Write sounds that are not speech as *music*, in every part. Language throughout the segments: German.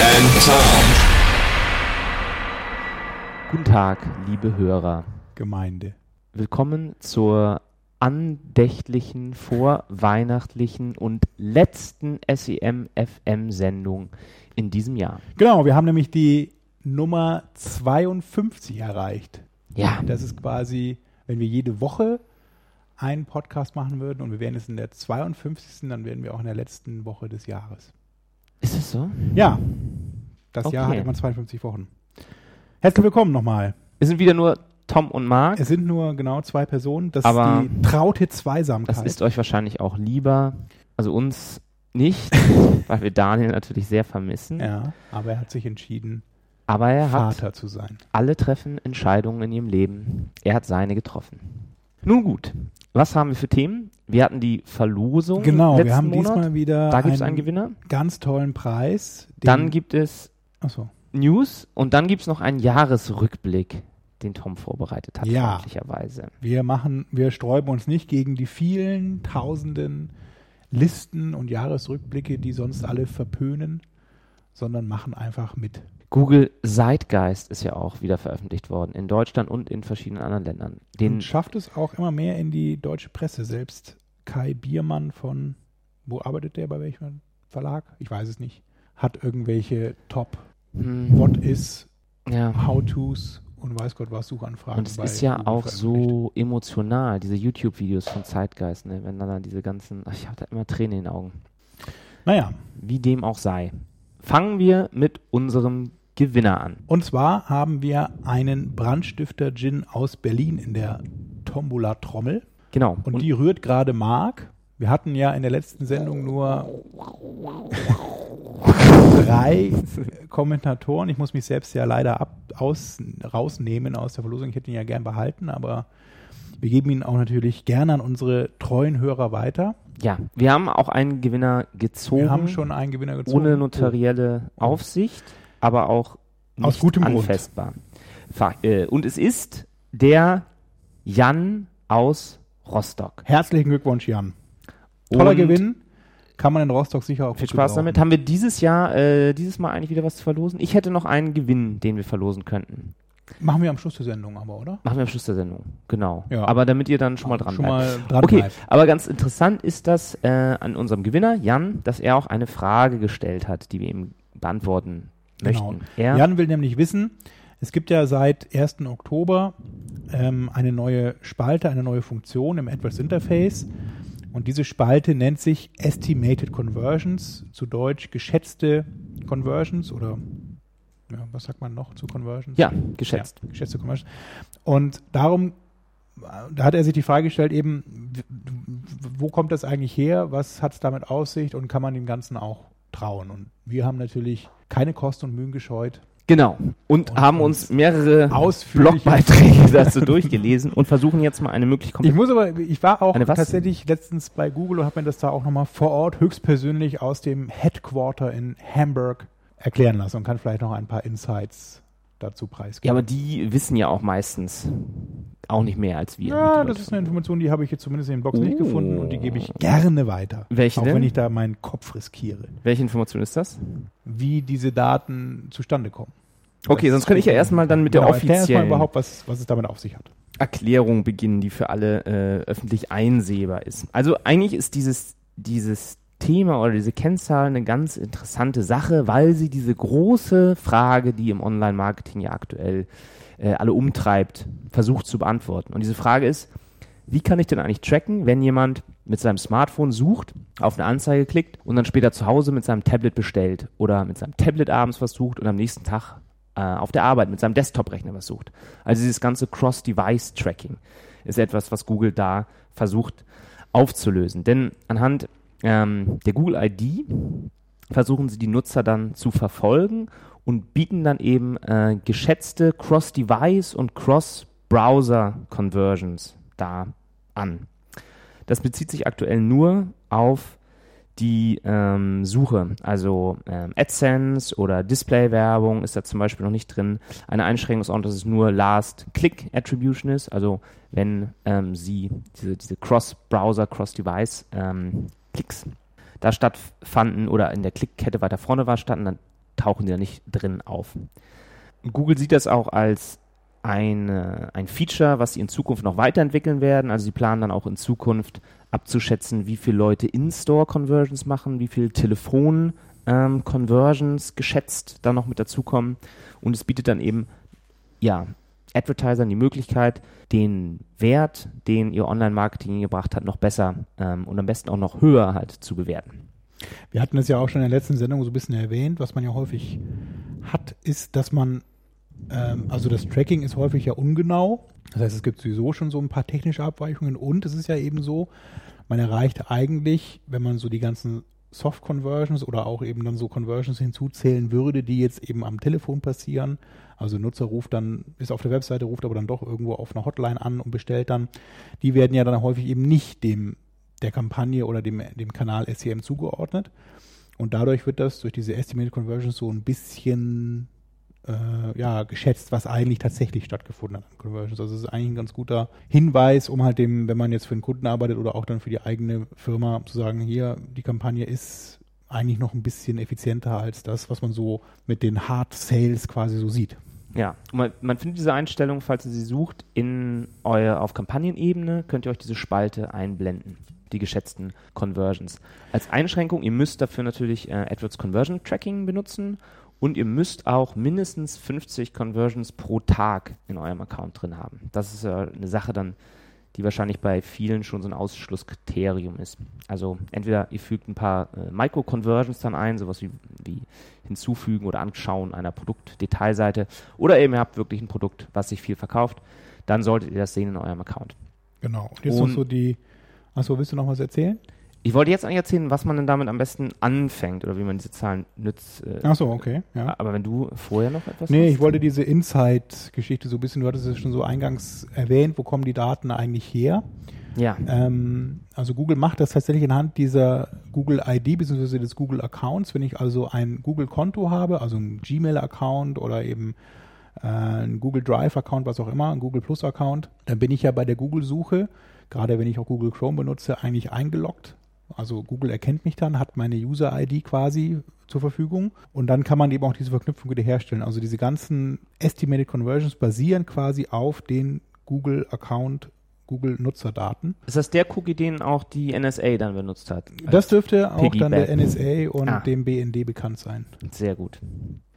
and Tom. Guten Tag, liebe Hörer. Gemeinde. Willkommen zur andächtlichen, vorweihnachtlichen und letzten SEM-FM-Sendung in diesem Jahr. Genau, wir haben nämlich die Nummer 52 erreicht. Ja. Das ist quasi, wenn wir jede Woche einen Podcast machen würden und wir wären jetzt in der 52. dann wären wir auch in der letzten Woche des Jahres. Ist es so? Ja, das Jahr Okay. hat immer 52 Wochen. Herzlich willkommen nochmal. Es sind wieder nur Tom und Mark. Es sind nur genau zwei Personen. Das Aber ist die traute Zweisamkeit. Das ist euch wahrscheinlich auch lieber. Also uns nicht, *laughs* weil wir Daniel natürlich sehr vermissen. ja, aber er hat sich entschieden, Aber er hat Vater zu sein. alle treffen Entscheidungen in ihrem Leben. Er hat seine getroffen. Nun gut, was haben wir für Themen? Wir hatten die Verlosung Genau, letzten wir haben Monat. diesmal wieder da gibt es einen Gewinner. ganz tollen Preis. Dann gibt es Achso. News und dann gibt es noch einen Jahresrückblick, den Tom vorbereitet hat, Ja. freundlicherweise. Wir machen, wir sträuben uns nicht gegen die vielen tausenden Listen und Jahresrückblicke, die sonst alle verpönen, sondern machen einfach mit. Google Zeitgeist ist ja auch wieder veröffentlicht worden, in Deutschland und in verschiedenen anderen Ländern. Den und schafft es auch immer mehr in die deutsche Presse. Selbst Kai Biermann von, wo arbeitet der, bei welchem Verlag? Ich weiß es nicht. Hat irgendwelche Top hm, What is, ja. How-Tos und weiß Gott was Suchanfragen. Und es ist ja Google auch so emotional, diese YouTube-Videos von Zeitgeist, ne? wenn dann, dann diese ganzen, ach, ich habe da immer Tränen in den Augen. Naja, Wie dem auch sei. Fangen wir mit unserem Gewinner an. Und zwar haben wir einen Brandstifter-Gin aus Berlin in der Tombola-Trommel. Genau. Und, die rührt gerade Mark. Wir hatten ja in der letzten Sendung nur drei Kommentatoren. Ich muss mich selbst ja leider ab, aus, rausnehmen aus der Verlosung. Ich hätte ihn ja gern behalten, aber wir geben ihn auch natürlich gerne an unsere treuen Hörer weiter. ja, wir haben auch einen Gewinner gezogen. Wir haben schon einen Gewinner gezogen. ohne notarielle Aufsicht, aber auch nicht Aus gutem Grund. anfestbar. Fa- äh, Und es ist der Jan aus Rostock. Herzlichen Glückwunsch, Jan. Toller Und Gewinn. Kann man in Rostock sicher auch Viel Spaß gebrauchen. damit. Haben wir dieses Jahr, äh, dieses Mal eigentlich wieder was zu verlosen? Ich hätte noch einen Gewinn, den wir verlosen könnten. Machen wir am Schluss der Sendung aber, oder? Machen wir am Schluss der Sendung. Genau. Ja. Aber damit ihr dann schon mal dran Schon bleibt. mal dran Okay, bleibt. aber ganz interessant ist das äh, an unserem Gewinner, Jan, dass er auch eine Frage gestellt hat, die wir ihm beantworten Genau. möchten. Jan will nämlich wissen, es gibt ja seit 1. Oktober ähm, eine neue Spalte, eine neue Funktion im AdWords Interface. Und diese Spalte nennt sich Estimated Conversions, zu Deutsch geschätzte Conversions oder ja, was sagt man noch zu Conversions? ja, geschätzt. Ja, geschätzte Conversions. Und darum, äh, da hat er sich die Frage gestellt, eben, wo kommt das eigentlich her? Was hat es damit auf sich und kann man dem Ganzen auch trauen? Und wir haben natürlich keine Kosten und Mühen gescheut, Genau. Und, Und haben uns mehrere Blogbeiträge *laughs* dazu durchgelesen und versuchen jetzt mal eine möglich Ich muss aber, ich war auch tatsächlich letztens bei Google und habe mir das da auch nochmal vor Ort höchstpersönlich aus dem Headquarter in Hamburg erklären lassen und kann vielleicht noch ein paar Insights dazu preisgeben. Ja, aber die wissen ja auch meistens auch nicht mehr als wir. Ja, das ist eine Information, die habe ich jetzt zumindest in den Box nicht Oh. gefunden und die gebe ich gerne weiter. Welche auch denn? wenn ich da meinen Kopf riskiere, Welche Information ist das? wie diese Daten zustande kommen. Okay, sonst könnte ich ja erstmal dann mit der genau, mal offiziellen überhaupt, was, was es damit auf sich hat. Erklärung beginnen, die für alle äh, öffentlich einsehbar ist. Also eigentlich ist dieses, dieses Thema oder diese Kennzahl eine ganz interessante Sache, weil sie diese große Frage, die im Online-Marketing ja aktuell äh, alle umtreibt, versucht zu beantworten. Und diese Frage ist, wie kann ich denn eigentlich tracken, wenn jemand mit seinem Smartphone sucht, auf eine Anzeige klickt und dann später zu Hause mit seinem Tablet bestellt oder mit seinem Tablet abends was sucht und am nächsten Tag äh, auf der Arbeit mit seinem Desktop-Rechner was sucht. Also dieses ganze Cross-Device-Tracking ist etwas, was Google da versucht aufzulösen. Denn anhand ähm, der Google ID versuchen sie die Nutzer dann zu verfolgen und bieten dann eben äh, geschätzte Cross-Device und Cross-Browser-Conversions da an. Das bezieht sich aktuell nur auf die ähm, Suche, also ähm, AdSense oder Display-Werbung ist da zum Beispiel noch nicht drin. Eine Einschränkung ist auch, dass es nur Last-Click-Attribution ist, also wenn ähm, Sie diese, diese Cross-Browser, Cross-Device-Klicks ähm, da stattfanden oder in der Klickkette weiter vorne war standen, dann tauchen die da nicht drin auf. Google sieht das auch als eine, ein Feature, was sie in Zukunft noch weiterentwickeln werden. Also sie planen dann auch in Zukunft abzuschätzen, wie viele Leute In-Store-Conversions machen, wie viele Telefon-Conversions ähm, geschätzt da noch mit dazukommen. Und es bietet dann eben, ja, Advertisern die Möglichkeit, den Wert, den ihr Online-Marketing gebracht hat, noch besser ähm, und am besten auch noch höher halt zu bewerten. Wir hatten es ja auch schon in der letzten Sendung so ein bisschen erwähnt, was man ja häufig hat, ist, dass man, ähm, also das Tracking ist häufig ja ungenau. Das heißt, es gibt sowieso schon so ein paar technische Abweichungen und es ist ja eben so, man erreicht eigentlich, wenn man so die ganzen Soft Conversions oder auch eben dann so Conversions hinzuzählen würde, die jetzt eben am Telefon passieren. Also Nutzer ruft dann, ist auf der Webseite, ruft aber dann doch irgendwo auf einer Hotline an und bestellt dann. Die werden ja dann häufig eben nicht dem der Kampagne oder dem, dem Kanal SEM zugeordnet. Und dadurch wird das durch diese Estimated Conversions so ein bisschen äh, ja, geschätzt, was eigentlich tatsächlich stattgefunden hat an Conversions. Also es ist eigentlich ein ganz guter Hinweis, um halt dem, wenn man jetzt für einen Kunden arbeitet oder auch dann für die eigene Firma zu sagen, hier, die Kampagne ist eigentlich noch ein bisschen effizienter als das, was man so mit den Hard Sales quasi so sieht. Ja, man, man, findet diese Einstellung, falls ihr sie sucht, in euer, auf Kampagnenebene, könnt ihr euch diese Spalte einblenden, die geschätzten Conversions. Als Einschränkung, ihr müsst dafür natürlich äh, AdWords Conversion Tracking benutzen und ihr müsst auch mindestens 50 Conversions pro Tag in eurem Account drin haben. Das ist äh, eine Sache dann, die wahrscheinlich bei vielen schon so ein Ausschlusskriterium ist. Also entweder ihr fügt ein paar äh, Micro-Conversions dann ein, sowas wie, wie hinzufügen oder anschauen einer Produktdetailseite, oder eben ihr habt wirklich ein Produkt, was sich viel verkauft, dann solltet ihr das sehen in eurem Account. Genau. Und jetzt Und, noch so die, achso, willst du noch was erzählen? Ich wollte jetzt eigentlich erzählen, was man denn damit am besten anfängt oder wie man diese Zahlen nützt. Äh, Ach so, okay. Ja. Aber wenn du vorher noch etwas Nee, hast? ich wollte diese Insight-Geschichte so ein bisschen, du hattest es schon so eingangs erwähnt, wo kommen die Daten eigentlich her? Ja. Ähm, also Google macht das tatsächlich anhand dieser Google ID bzw. des Google Accounts. Wenn ich also ein Google-Konto habe, also ein Gmail-Account oder eben äh, ein Google Drive-Account, was auch immer, ein Google Plus-Account, dann bin ich ja bei der Google-Suche, gerade wenn ich auch Google Chrome benutze, eigentlich eingeloggt also Google erkennt mich dann, hat meine User-ID quasi zur Verfügung und dann kann man eben auch diese Verknüpfung wieder herstellen. Also diese ganzen Estimated Conversions basieren quasi auf den Google-Account Google-Nutzerdaten. Ist das der Cookie, den auch die NSA dann benutzt hat? Das dürfte auch dann der NSA und ah. dem BND bekannt sein. Sehr gut.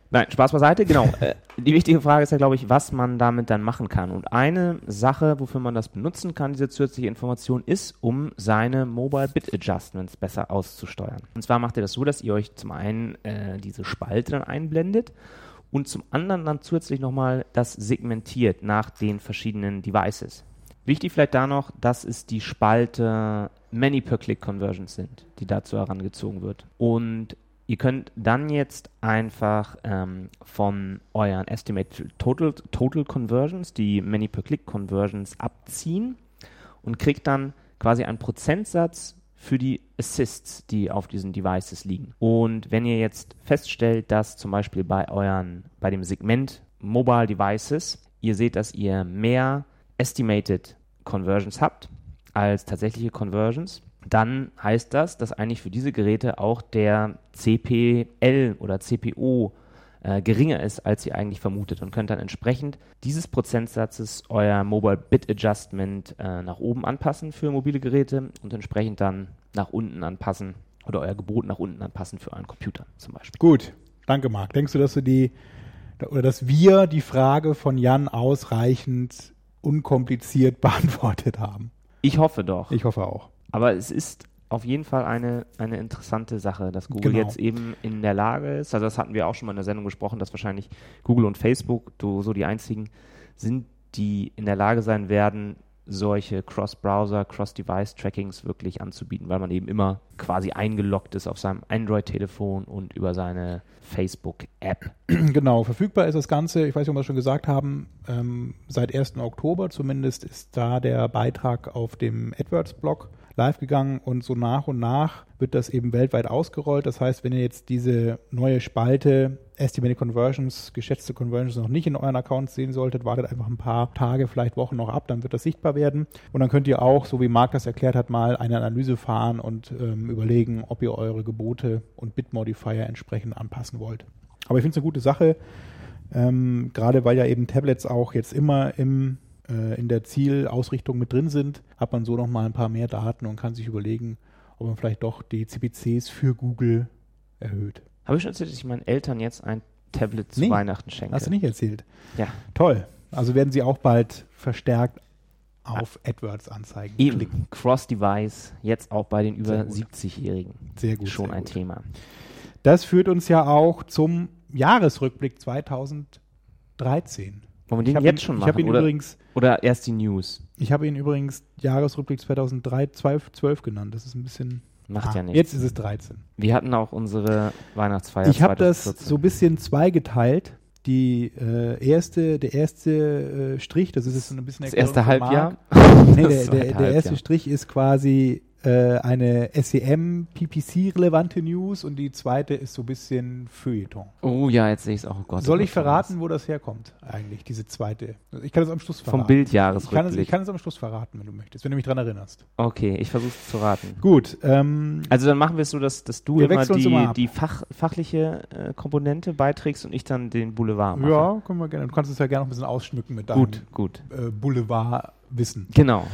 Nein, Spaß beiseite, genau. Äh, die wichtige Frage ist ja, glaube ich, was man damit dann machen kann. Und eine Sache, wofür man das benutzen kann, diese zusätzliche Information, ist, um seine Mobile Bit Adjustments besser auszusteuern. Und zwar macht ihr das so, dass ihr euch zum einen äh, diese Spalte dann einblendet und zum anderen dann zusätzlich nochmal das segmentiert nach den verschiedenen Devices. Wichtig vielleicht da noch, dass es die Spalte Many per Click Conversions sind, die dazu herangezogen wird. Und Ihr könnt dann jetzt einfach ähm, von euren Estimated Total, Total Conversions die Many per Click Conversions abziehen und kriegt dann quasi einen Prozentsatz für die Assists, die auf diesen Devices liegen. Und wenn ihr jetzt feststellt, dass zum Beispiel bei euren, bei dem Segment Mobile Devices, ihr seht, dass ihr mehr Estimated Conversions habt als tatsächliche Conversions, dann heißt das, dass eigentlich für diese Geräte auch der CPL oder CPO äh, geringer ist, als ihr eigentlich vermutet und könnt dann entsprechend dieses Prozentsatzes euer Mobile Bit Adjustment äh, nach oben anpassen für mobile Geräte und entsprechend dann nach unten anpassen oder euer Gebot nach unten anpassen für euren Computer zum Beispiel. Gut, danke Marc. Denkst du, dass du die oder dass wir die Frage von Jan ausreichend unkompliziert *laughs* beantwortet haben? Ich hoffe doch. Ich hoffe auch. Aber es ist auf jeden Fall eine, eine interessante Sache, dass Google genau. jetzt eben in der Lage ist, also das hatten wir auch schon mal in der Sendung gesprochen, dass wahrscheinlich Google und Facebook so die einzigen sind, die in der Lage sein werden, solche Cross-Browser, Cross-Device-Trackings wirklich anzubieten, weil man eben immer quasi eingeloggt ist auf seinem Android-Telefon und über seine Facebook-App. *clears throat* Genau, verfügbar ist das Ganze, ich weiß nicht, ob wir es schon gesagt haben, ähm, seit 1. Oktober zumindest ist da der Beitrag auf dem AdWords-Blog live gegangen und so nach und nach wird das eben weltweit ausgerollt. Das heißt, wenn ihr jetzt diese neue Spalte Estimated Conversions, geschätzte Conversions noch nicht in euren Accounts sehen solltet, wartet einfach ein paar Tage, vielleicht Wochen noch ab, dann wird das sichtbar werden. Und dann könnt ihr auch, so wie Marc das erklärt hat, mal eine Analyse fahren und ähm, überlegen, ob ihr eure Gebote und Bitmodifier entsprechend anpassen wollt. Aber ich finde es eine gute Sache, ähm, gerade weil ja eben Tablets auch jetzt immer im äh, in der Zielausrichtung mit drin sind, hat man so noch mal ein paar mehr Daten und kann sich überlegen, ob man vielleicht doch die CPCs für Google erhöht. Habe ich schon erzählt, dass ich meinen Eltern jetzt ein Tablet zu Nee, Weihnachten schenke? Hast du nicht erzählt? Ja. Toll. Also werden sie auch bald verstärkt auf AdWords-Anzeigen Eben, klicken. Cross-Device, jetzt auch bei den über gut. 70-Jährigen. Sehr gut. Schon sehr ein gut. Thema. Das führt uns ja auch zum Jahresrückblick 2013. Wollen wir Ich den jetzt ihn, schon ich machen? habe ihn oder, übrigens, oder erst die News? ich habe ihn übrigens Jahresrückblick 2012 genannt. Das ist ein bisschen. Macht Ah, ja nichts. Jetzt ist es 13. Wir hatten auch unsere Weihnachtsfeier ich habe das 2014. so ein bisschen zweigeteilt. Die äh, erste, der erste äh, Strich, das ist jetzt so ein bisschen das *laughs* erste Halbjahr. Nee, der, der, der erste. Strich ist quasi eine SEM-PPC-relevante News und die zweite ist so ein bisschen Feuilleton. Oh ja, jetzt sehe ich es auch. Oh Gott, Soll oh ich Gott, verraten, wo das herkommt eigentlich, diese zweite? Ich kann es am Schluss verraten. Vom Bildjahresrückblick. ich kann es am Schluss verraten, wenn du möchtest, wenn du mich dran erinnerst. Okay, ich versuche es zu raten. Gut, ähm, Also dann machen wir es so, dass, dass du immer die, immer die Fach, fachliche äh, Komponente beiträgst und ich dann den Boulevard mache. ja, können wir gerne. Du kannst es ja gerne noch ein bisschen ausschmücken mit deinem Gut, gut. äh, Boulevardwissen. Genau.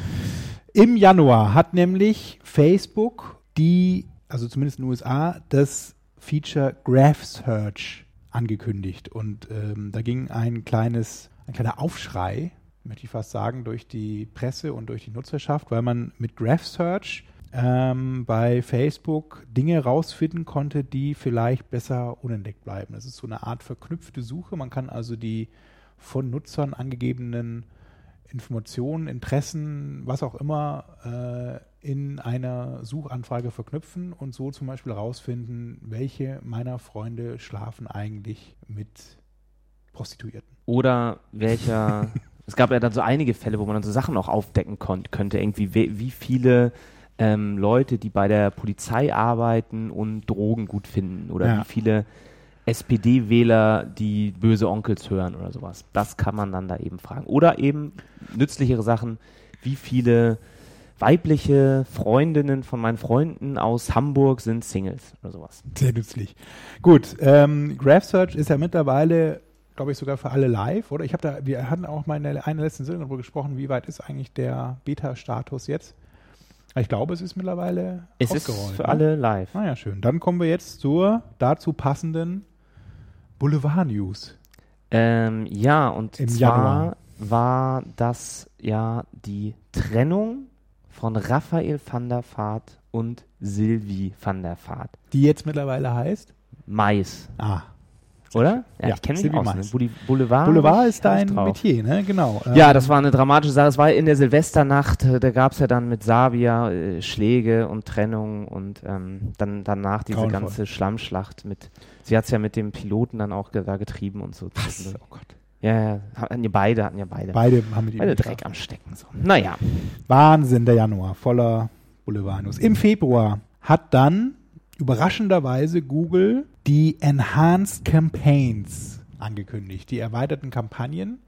Im Januar hat nämlich Facebook die, also zumindest in den USA, das Feature Graph Search angekündigt. Und ähm, da ging ein kleines, ein kleiner Aufschrei, möchte ich fast sagen, durch die Presse und durch die Nutzerschaft, weil man mit Graph Search ähm, bei Facebook Dinge rausfinden konnte, die vielleicht besser unentdeckt bleiben. Das ist so eine Art verknüpfte Suche. Man kann also die von Nutzern angegebenen Informationen, Interessen, was auch immer, äh, in einer Suchanfrage verknüpfen und so zum Beispiel herausfinden, welche meiner Freunde schlafen eigentlich mit Prostituierten. Oder welcher. *laughs* es gab ja dann so einige Fälle, wo man dann so Sachen auch aufdecken kon- könnte. Irgendwie, wie, wie viele ähm, Leute, die bei der Polizei arbeiten und Drogen gut finden. Oder Ja. wie viele SPD-Wähler, die böse Onkels hören oder sowas. Das kann man dann da eben fragen. Oder eben nützlichere Sachen, wie viele weibliche Freundinnen von meinen Freunden aus Hamburg sind Singles oder sowas. Sehr nützlich. Gut, ähm, Graph Search ist ja mittlerweile, glaube ich, sogar für alle live, oder? Ich habe da, wir hatten auch mal in der einer letzten Sendung darüber gesprochen, wie weit ist eigentlich der Beta-Status jetzt? Ich glaube, es ist mittlerweile Es ist ausgerollt. für ne? alle live. Ah ja, schön. Dann kommen wir jetzt zur dazu passenden Boulevard-News. Ähm, ja, und Im zwar Januar. war das ja die Trennung von Raphael van der Vaart und Sylvie van der Vaart. Die jetzt mittlerweile heißt? Mais, Ah, oder? Ja, Ja, ich kenne mich aus. Ne? Boulevard. Boulevard ist dein. Metier, ne? Genau. Ja, Ähm, das war eine dramatische Sache. Es war in der Silvesternacht, äh, da gab es ja dann mit Sabia äh, Schläge und Trennung und ähm, dann danach diese Grauenvoll. ganze Schlammschlacht mit, sie hat es ja mit dem Piloten dann auch ge da getrieben und so. Was? Oh Gott. Ja, ja, hatten ja beide, hatten ja beide. Beide haben mit ihm Beide. Dreck am Stecken. So. Naja, Wahnsinn, der Januar, voller Boulevard-News. Im Februar hat dann überraschenderweise Google die Enhanced Campaigns angekündigt, die erweiterten Kampagnen.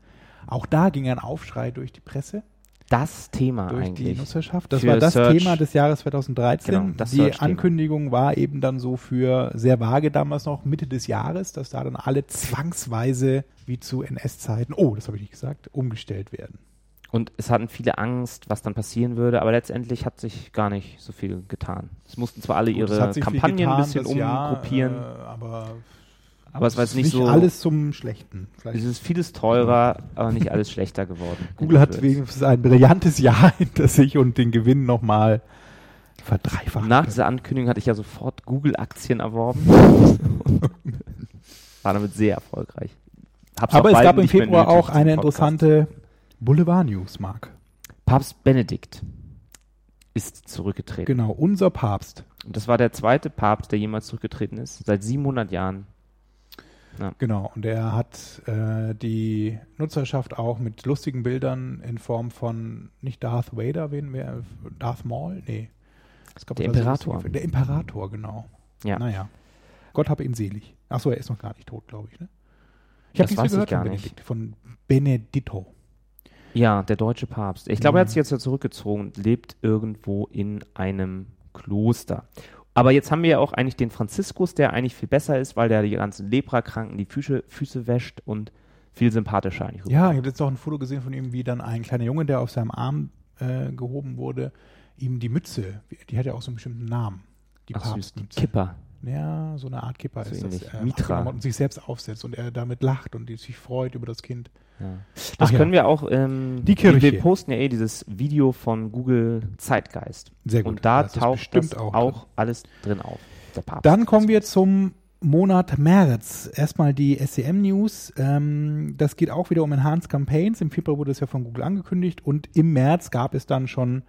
Auch da ging ein Aufschrei durch die Presse, das Thema durch die eigentlich. Nutzerschaft. Das war das Search. Thema des Jahres 2013. Genau, die Search-Thema. Ankündigung war eben dann so für sehr vage damals noch Mitte des Jahres, dass da dann alle zwangsweise wie zu NS-Zeiten, oh, das habe ich nicht gesagt, umgestellt werden. Und es hatten viele Angst, was dann passieren würde, aber letztendlich hat sich gar nicht so viel getan. Es mussten zwar alle ihre Kampagnen ein getan, bisschen das Jahr, umgruppieren, Äh, aber aber es war jetzt nicht, nicht so. alles zum Schlechten. Vielleicht es ist vieles teurer, aber nicht alles schlechter geworden. *laughs* Google hat wenigstens ein brillantes Jahr *laughs* hinter sich und den Gewinn nochmal verdreifacht. Nach dieser Ankündigung hatte ich ja sofort Google-Aktien erworben. *laughs* War damit sehr erfolgreich. Hab's Aber es gab im Februar auch eine interessante Boulevard-News, Marc. Papst Benedikt ist zurückgetreten. Genau, unser Papst. Und das war der zweite Papst, der jemals zurückgetreten ist. Seit 700 Jahren. Genau, und er hat äh, die Nutzerschaft auch mit lustigen Bildern in Form von nicht Darth Vader, wen wir, Darth Maul? Nee. Der da so Imperator. Der Imperator, genau. Ja. Naja. Gott hab ihn selig. Achso, er ist noch gar nicht tot, glaube ich. Ne? Ich habe Das nichts weiß mehr ich gehört gar von nicht. Von Benedetto. Ja, der deutsche Papst. Ich glaube, er hat Mhm. sich jetzt ja zurückgezogen und lebt irgendwo in einem Kloster. Aber jetzt haben wir ja auch eigentlich den Franziskus, der eigentlich viel besser ist, weil der die ganzen Leprakranken die Füße, Füße wäscht und viel sympathischer eigentlich. Ja, ich habe jetzt auch ein Foto gesehen von ihm, wie dann ein kleiner Junge, der auf seinem Arm äh, gehoben wurde, ihm die Mütze, die hat ja auch so einen bestimmten Namen. Die Ach süß, die. Kipper. Ja, so eine Art Kipper So ist das. äh, Mitra. Und sich selbst aufsetzt und er damit lacht und sich freut über das Kind. Ja. Ach Das ja. können wir auch. Ähm, Die Kirche. Wir posten ja eh dieses Video von Google Zeitgeist. Sehr gut. Und da Das taucht das auch auch, alles drin auf. Dann kommen wir zum Monat März. Erstmal die SCM-News. Ähm, das geht auch wieder um Enhanced Campaigns. Im Februar wurde es ja von Google angekündigt und im März gab es dann schon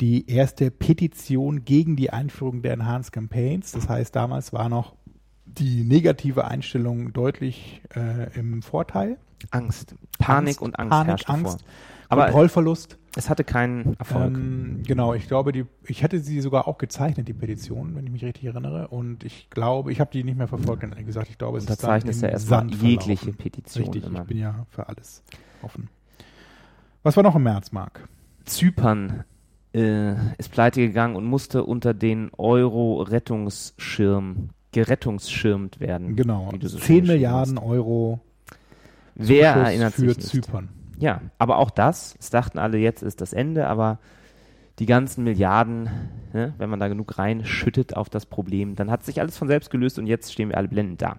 die erste Petition gegen die Einführung der Enhanced Campaigns. Das heißt, damals war noch die negative Einstellung deutlich äh, im Vorteil. Angst. Panik Angst, und Angst Panik, Angst. Aber Kontrollverlust. es hatte keinen Erfolg. Ähm, genau, ich glaube, die, ich hatte sie sogar auch gezeichnet, die Petition, wenn ich mich richtig erinnere. Und ich glaube, ich habe die nicht mehr verfolgt, ehrlich gesagt. Ich glaube, es ist dann im ja erstmal Sand jegliche verlaufen. Petition Richtig, immer. ich bin ja für alles offen. Was war noch im März, Marc? Zypern äh, ist pleite gegangen und musste unter den Euro-Rettungsschirm gerettungsschirmt werden. Genau, so schön 10 geschrieben Milliarden Euro Wer Zuschuss erinnert für sich nicht? Zypern. Ja, aber auch das, es dachten alle, jetzt ist das Ende, aber die ganzen Milliarden, ne, wenn man da genug reinschüttet auf das Problem, dann hat sich alles von selbst gelöst und jetzt stehen wir alle blendend da.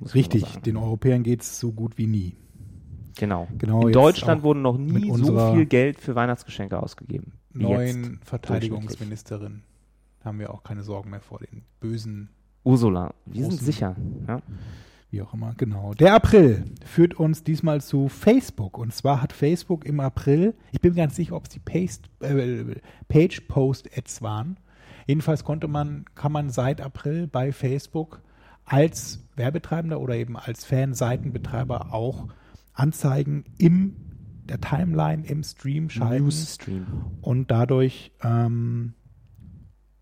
Muss Richtig, den Europäern geht es so gut wie nie. Genau. Genau, In Deutschland auch wurde noch nie so viel Geld für Weihnachtsgeschenke ausgegeben. Neuen. Verteidigungsministerin haben wir auch keine Sorgen mehr vor den bösen Ursula, wir sind sicher. Ja? Wie auch immer, genau. Der April führt uns diesmal zu Facebook. Und zwar hat Facebook im April, ich bin mir ganz sicher, ob es die Paste, äh, Page-Post-Ads waren. Jedenfalls konnte man, kann man seit April bei Facebook als Werbetreibender oder eben als Fan-Seitenbetreiber auch Anzeigen im der Timeline, im Stream schalten Newsstream. und dadurch ähm,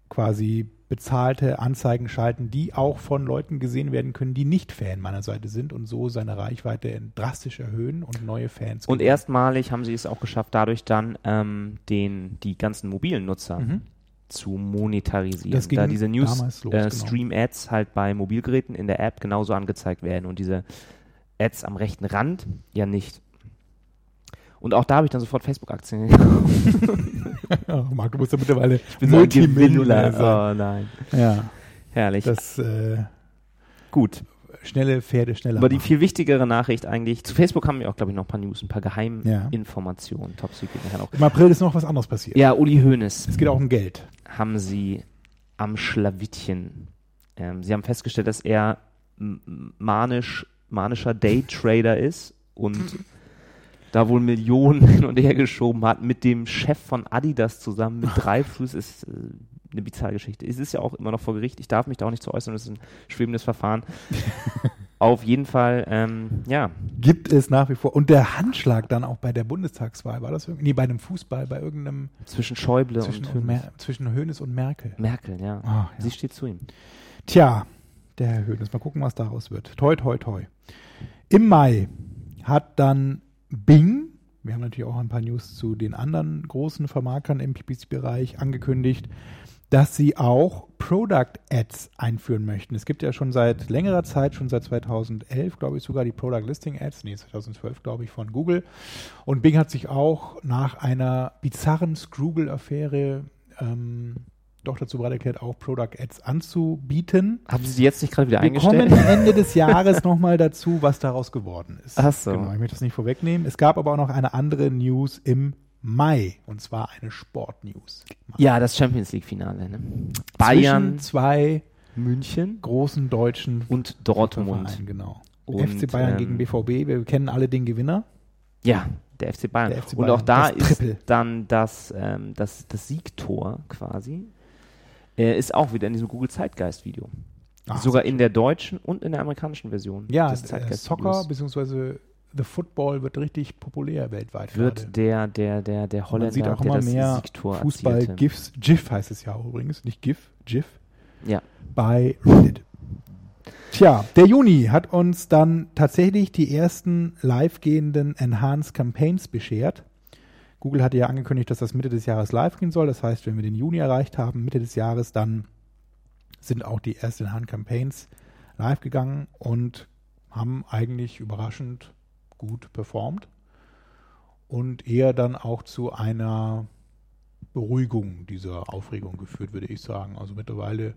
quasi bezahlte Anzeigen schalten, die auch von Leuten gesehen werden können, die nicht Fan meiner Seite sind und so seine Reichweite drastisch erhöhen und neue Fans. Und gewinnen. erstmalig haben sie es auch geschafft, dadurch dann ähm, den, die ganzen mobilen Nutzer Mhm. zu monetarisieren. Das ging da diese damals los, News genau. äh, Stream Ads halt bei Mobilgeräten in der App genauso angezeigt werden und diese Ads am rechten Rand ja nicht. Und auch da habe ich dann sofort Facebook-Aktien gekauft. *laughs* Ja, Marc, du musst ja mittlerweile so Multimillionär Gewinnler. sein. Oh nein. Ja, Herrlich. das äh, Gut. schnelle Pferde schneller. Aber die viel wichtigere Nachricht eigentlich, zu Facebook haben wir auch, glaube ich, noch ein paar News, ein paar Ja. Geheiminformationen, Top Secret nachher noch. Im April ist noch was anderes passiert. Ja, Uli Hoeneß Es geht auch um Geld. haben sie am Schlawittchen. Ähm, sie haben festgestellt, dass er manisch, manischer Daytrader ist und da wohl Millionen *laughs* hin und her geschoben hat mit dem Chef von Adidas zusammen mit *laughs* drei Fuß ist äh, eine bizarre Geschichte. Es ist ja auch immer noch vor Gericht. Ich darf mich da auch nicht zu äußern. Das ist ein schwebendes Verfahren. *laughs* Auf jeden Fall, ähm, ja, Gibt es nach wie vor. Und der Handschlag dann auch bei der Bundestagswahl, war das irgendwie? Nee, bei einem Fußball, bei irgendeinem zwischen Schäuble zwischen, und und. Mer zwischen Hoeneß und Merkel. Merkel, ja. Ah, ja. Sie steht zu ihm. Tja, der Herr Höhnes, mal gucken, was daraus wird. Toi, toi, toi. Im Mai hat dann Bing, wir haben natürlich auch ein paar News zu den anderen großen Vermarktern im PPC-Bereich angekündigt, dass sie auch Product Ads einführen möchten. Es gibt ja schon seit längerer Zeit, schon seit 2011, glaube ich, sogar die Product Listing Ads, nee, 2012, glaube ich, von Google. Und Bing hat sich auch nach einer bizarren Scroogle-Affäre ähm, doch dazu bereit erklärt, auch Product Ads anzubieten. Haben Sie die jetzt nicht gerade wieder Wir kommen eingestellt? Ende des *laughs* Jahres nochmal dazu, was daraus geworden ist. Ach so. Genau, ich möchte das nicht vorwegnehmen. Es gab aber auch noch eine andere News im Mai, und zwar eine Sport-News. Ja, das Champions League-Finale. Ne? Bayern, Zwischen zwei München großen deutschen und Dortmund. Vereinen, genau. Und, FC Bayern ähm, gegen BVB, wir kennen alle den Gewinner. Ja, Der FC Bayern. Der FC Und Bayern, auch da ist dann das, ähm, das, das Siegtor quasi, äh, ist auch wieder in diesem Google Zeitgeist-Video. Ah, Sogar in der deutschen und in der amerikanischen Version Ja, des äh, Soccer bzw. The Football wird richtig populär weltweit. wird gerade. der, der, der, der Man Holländer, sieht auch der immer das mehr Siegtor Fußball. GIFs, GIF heißt es ja übrigens, nicht GIF, GIF, Ja. bei Reddit. Tja, der Juni hat uns dann tatsächlich die ersten live gehenden Enhanced Campaigns beschert. Google hatte ja angekündigt, dass das Mitte des Jahres live gehen soll. Das heißt, wenn wir den Juni erreicht haben, Mitte des Jahres, dann sind auch die ersten Enhanced Campaigns live gegangen und haben eigentlich überraschend gut performt und eher dann auch zu einer Beruhigung dieser Aufregung geführt, würde ich sagen. Also mittlerweile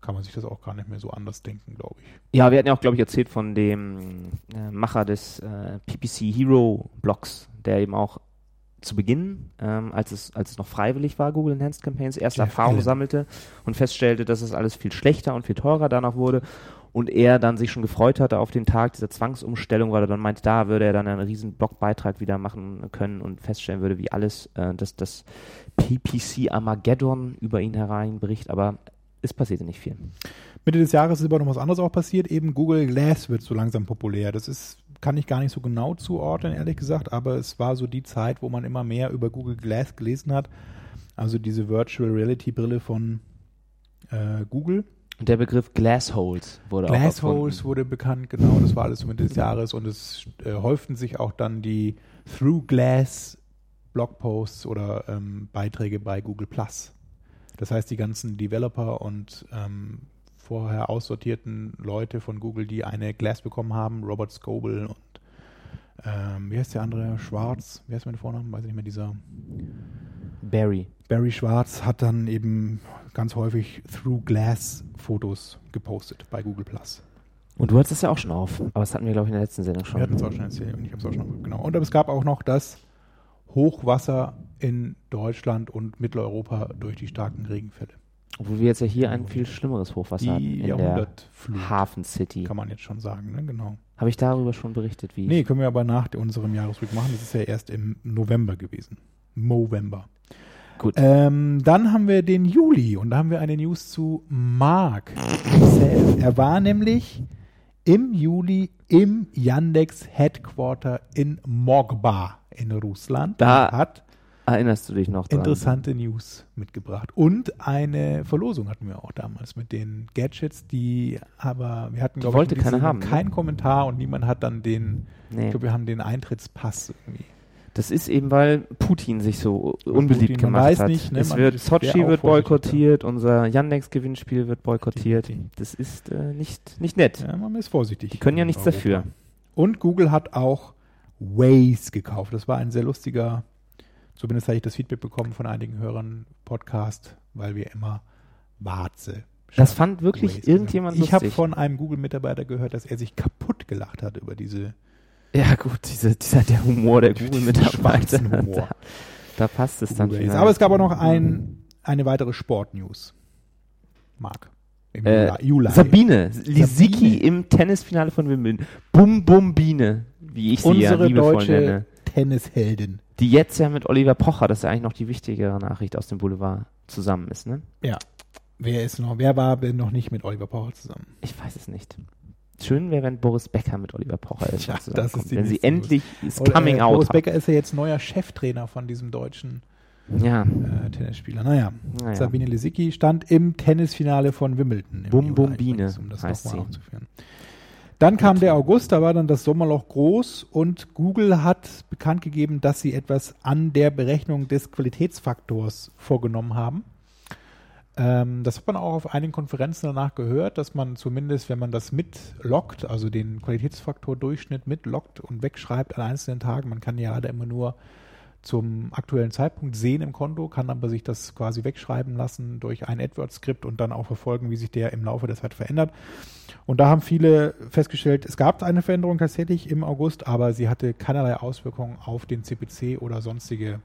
kann man sich das auch gar nicht mehr so anders denken, glaube ich. Ja, wir hatten ja auch, glaube ich, erzählt von dem äh, Macher des äh, PPC Hero Blogs, der eben auch zu Beginn, ähm, als, es, als es noch freiwillig war, Google Enhanced Campaigns, erste Jeff Erfahrungen Allen. sammelte und feststellte, dass es alles viel schlechter und viel teurer danach wurde. Und er dann sich schon gefreut hatte auf den Tag dieser Zwangsumstellung, weil er dann meinte, da würde er dann einen riesen Blogbeitrag wieder machen können und feststellen würde, wie alles äh, das, das PPC Armageddon über ihn hereinbricht. Aber es passierte nicht viel. Mitte des Jahres ist aber noch was anderes auch passiert. Eben Google Glass wird so langsam populär. Das ist, kann ich gar nicht so genau zuordnen, ehrlich gesagt, aber es war so die Zeit, wo man immer mehr über Google Glass gelesen hat. Also diese Virtual Reality Brille von äh, Google. Und der Begriff Glassholes wurde auch Glassholes wurde bekannt, genau, das war alles so Mitte des Jahres und es äh, häuften sich auch dann die Through Glass Blogposts oder ähm, Beiträge bei Google Plus. Das heißt, die ganzen Developer und ähm, vorher aussortierten Leute von Google, die eine Glass bekommen haben, Robert Scoble und ähm, wie heißt der andere? Schwarz, wie heißt mein Vornamen? Weiß ich nicht mehr, dieser Barry. Barry Schwarz hat dann eben ganz häufig Through Glass Fotos gepostet bei Google Plus. Und du hattest es ja auch schon auf, aber das hatten wir, glaube ich, in der letzten Sendung schon. Wir hatten es auch schon erzählt und ich habe es auch schon genau. Und es gab auch noch das Hochwasser in Deutschland und Mitteleuropa durch die starken Regenfälle. Obwohl wir jetzt ja hier ein viel schlimmeres Hochwasser hatten Die in der Hafen City. kann man jetzt schon sagen, ne? Genau. Habe ich darüber schon berichtet, wie Nee, können wir aber nach unserem Jahresrück machen. Das ist ja erst im November gewesen. Movember. Gut. Ähm, dann haben wir den Juli und da haben wir eine News zu Mark. Er war nämlich im Juli im Yandex Headquarter in Mogba in Russland. Da- hat Erinnerst du dich noch dran? interessante News mitgebracht. Und eine Verlosung hatten wir auch damals mit den Gadgets, die aber wir hatten, glaube ich, diesem haben, ne? keinen Kommentar und niemand hat dann den, ich Nee. glaube, wir haben den Eintrittspass irgendwie. Das ist eben, weil Putin sich so unbeliebt Putin, gemacht weiß hat. nicht, ne, es wird Sochi wird boykottiert, unser Yandex-Gewinnspiel wird boykottiert. Das ist äh, nicht, nicht nett. Ja, man ist vorsichtig. Die können ja nichts Europa. dafür. Und Google hat auch Waze gekauft. Das war ein sehr lustiger, zumindest habe ich das Feedback bekommen von einigen Hörern Podcast, weil wir immer Warze. Das fand wirklich Waze irgendjemand. Ich habe von einem Google-Mitarbeiter gehört, dass er sich kaputt gelacht hat über diese Ja gut, diese, dieser der Humor der Google-Mitarbeiter. Da, da passt es dann Waze. vielleicht. Aber es gab auch noch ein, eine weitere Sport-News. Marc. Im Äh, Juli. Sabine Lisicki im Tennisfinale von Wimbledon. Bum Bum Biene, wie ich sie ja Unsere liebevoll deutsche nenne. Tennisheldin. Die jetzt ja mit Oliver Pocher, das ist ja eigentlich noch die wichtigere Nachricht aus dem Boulevard, zusammen ist, ne? Ja. Wer ist noch, wer war denn noch nicht mit Oliver Pocher zusammen? Ich weiß es nicht. Schön wäre, wenn Boris Becker mit Oliver Pocher Tja, *laughs* irgendwann das ist die Wenn sie endlich ist Coming äh, Out Boris. Becker ist ja jetzt neuer Cheftrainer von diesem deutschen Ja, äh, Tennisspieler. Naja, naja. Sabine Lisicki stand im Tennisfinale von Wimbledon. im Bum Bum Biene um das heißt nochmal sie. Dann kam der August, da war dann das Sommerloch groß und Google hat bekannt gegeben, dass sie etwas an der Berechnung des Qualitätsfaktors vorgenommen haben. Ähm, das hat man auch auf einigen Konferenzen danach gehört, dass man zumindest, wenn man das mitloggt, also den Qualitätsfaktor Durchschnitt mitloggt und wegschreibt an einzelnen Tagen, man kann ja leider immer nur zum aktuellen Zeitpunkt sehen im Konto, kann aber sich das quasi wegschreiben lassen durch ein AdWords-Skript und dann auch verfolgen, wie sich der im Laufe der Zeit verändert. Und da haben viele festgestellt, es gab eine Veränderung tatsächlich im August, aber sie hatte keinerlei Auswirkungen auf den CPC oder sonstige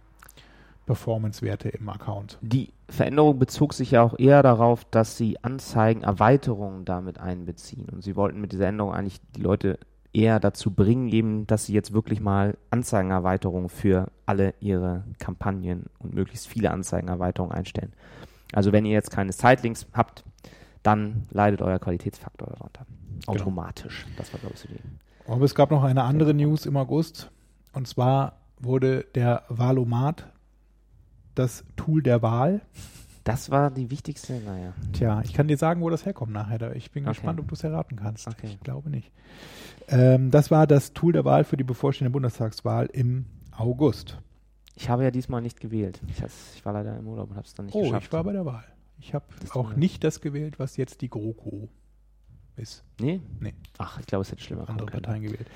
Performance-Werte im Account. Die Veränderung bezog sich ja auch eher darauf, dass sie Anzeigen, Erweiterungen damit einbeziehen. Und sie wollten mit dieser Änderung eigentlich die Leute eher dazu bringen, eben, dass sie jetzt wirklich mal Anzeigenerweiterungen für alle ihre Kampagnen und möglichst viele Anzeigenerweiterungen einstellen. Also wenn ihr jetzt keine Sitelinks habt, dann leidet euer Qualitätsfaktor darunter. Automatisch. Das war, glaube ich, so die. Aber es gab noch eine andere News im August. Und zwar wurde der Valomat, das Tool der Wahl. Das war die wichtigste, naja. Tja, ich kann dir sagen, wo das herkommt nachher. Ich bin Okay. gespannt, ob du es erraten kannst. Okay. Ich glaube nicht. Ähm, das war das Tool der Wahl für die bevorstehende Bundestagswahl im August. Ich habe ja diesmal nicht gewählt. Ich, ich war leider im Urlaub und habe es dann nicht Oh, geschafft. ich war bei der Wahl. Ich habe auch nicht das gewählt, was jetzt die GroKo ist. nee? Nee. Ach, ich glaube, es hätte schlimmer Andere. Parteien gewählt.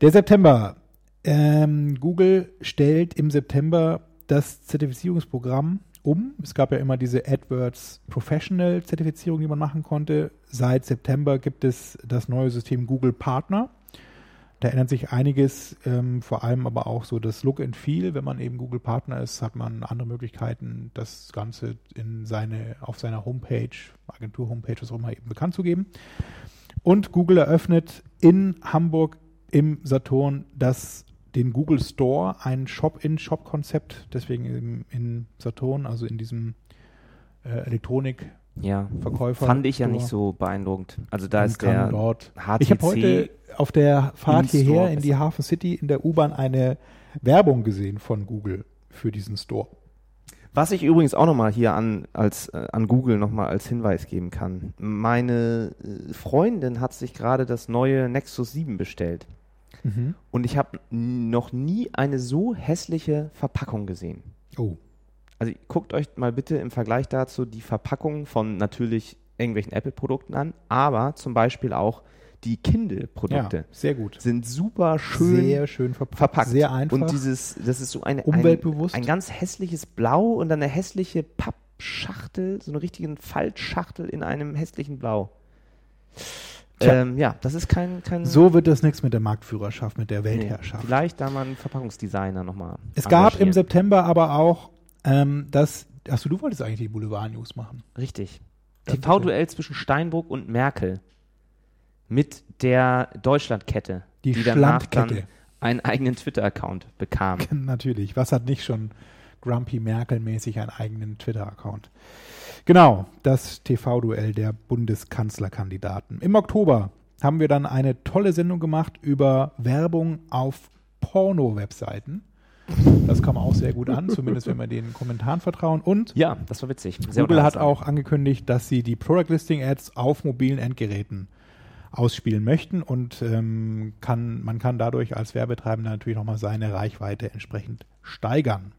Der September. Ähm, Google stellt im September das Zertifizierungsprogramm um. Es gab ja immer diese AdWords Professional Zertifizierung, die man machen konnte. Seit September gibt es das neue System Google Partner. Da ändert sich einiges, ähm, vor allem aber auch so das Look and Feel. Wenn man eben Google Partner ist, hat man andere Möglichkeiten, das Ganze in seine, auf seiner Homepage, Agentur-Homepage, was auch immer, eben bekannt zu geben. Und Google eröffnet in Hamburg im Saturn das, den Google Store, ein Shop-in-Shop-Konzept, deswegen im, in Saturn, also in diesem äh, Elektronikverkäufer. Ja, fand ich ja nicht so beeindruckend. Also da Man ist der dort HTC ich habe heute auf der Fahrt hierher in die Hafen City in der U-Bahn eine Werbung gesehen von Google für diesen Store. Was ich übrigens auch nochmal hier an, als, äh, an Google nochmal als Hinweis geben kann. Meine äh, Freundin hat sich gerade das neue Nexus 7 bestellt. Und ich habe noch nie eine so hässliche Verpackung gesehen. Oh, Also guckt euch mal bitte im Vergleich dazu die Verpackung von natürlich irgendwelchen Apple-Produkten an, aber zum Beispiel auch die Kindle-Produkte ja, sehr gut. sind super schön sehr schön verpackt. verpackt. Sehr einfach. Und dieses, das ist so eine, Umweltbewusst. Ein, ein ganz hässliches Blau und dann eine hässliche Pappschachtel, so eine richtige Faltschachtel in einem hässlichen Blau. Ähm, ja, das ist kein, kein so wird das nichts mit der Marktführerschaft, mit der nee, Weltherrschaft. Vielleicht da mal einen Verpackungsdesigner nochmal. es gab im September aber auch ähm, das. Achso, du wolltest eigentlich die Boulevard-News machen. Richtig. TV-Duell zwischen Steinbrück und Merkel mit der Deutschlandkette, Die, danach Schlandkette. dann einen eigenen Twitter-Account bekam. *laughs* Natürlich. Was hat nicht schon Grumpy Merkel-mäßig einen eigenen Twitter-Account? Genau, das TV-Duell der Bundeskanzlerkandidaten. Im Oktober haben wir dann eine tolle Sendung gemacht über Werbung auf Porno-Webseiten. Das kam auch sehr gut an, zumindest wenn wir den Kommentaren vertrauen. Und Ja, das war witzig. Sehr Google hat auch angekündigt, dass sie die Product Listing Ads auf mobilen Endgeräten ausspielen möchten und ähm, kann, man kann dadurch als Werbetreibender natürlich nochmal seine Reichweite entsprechend steigern.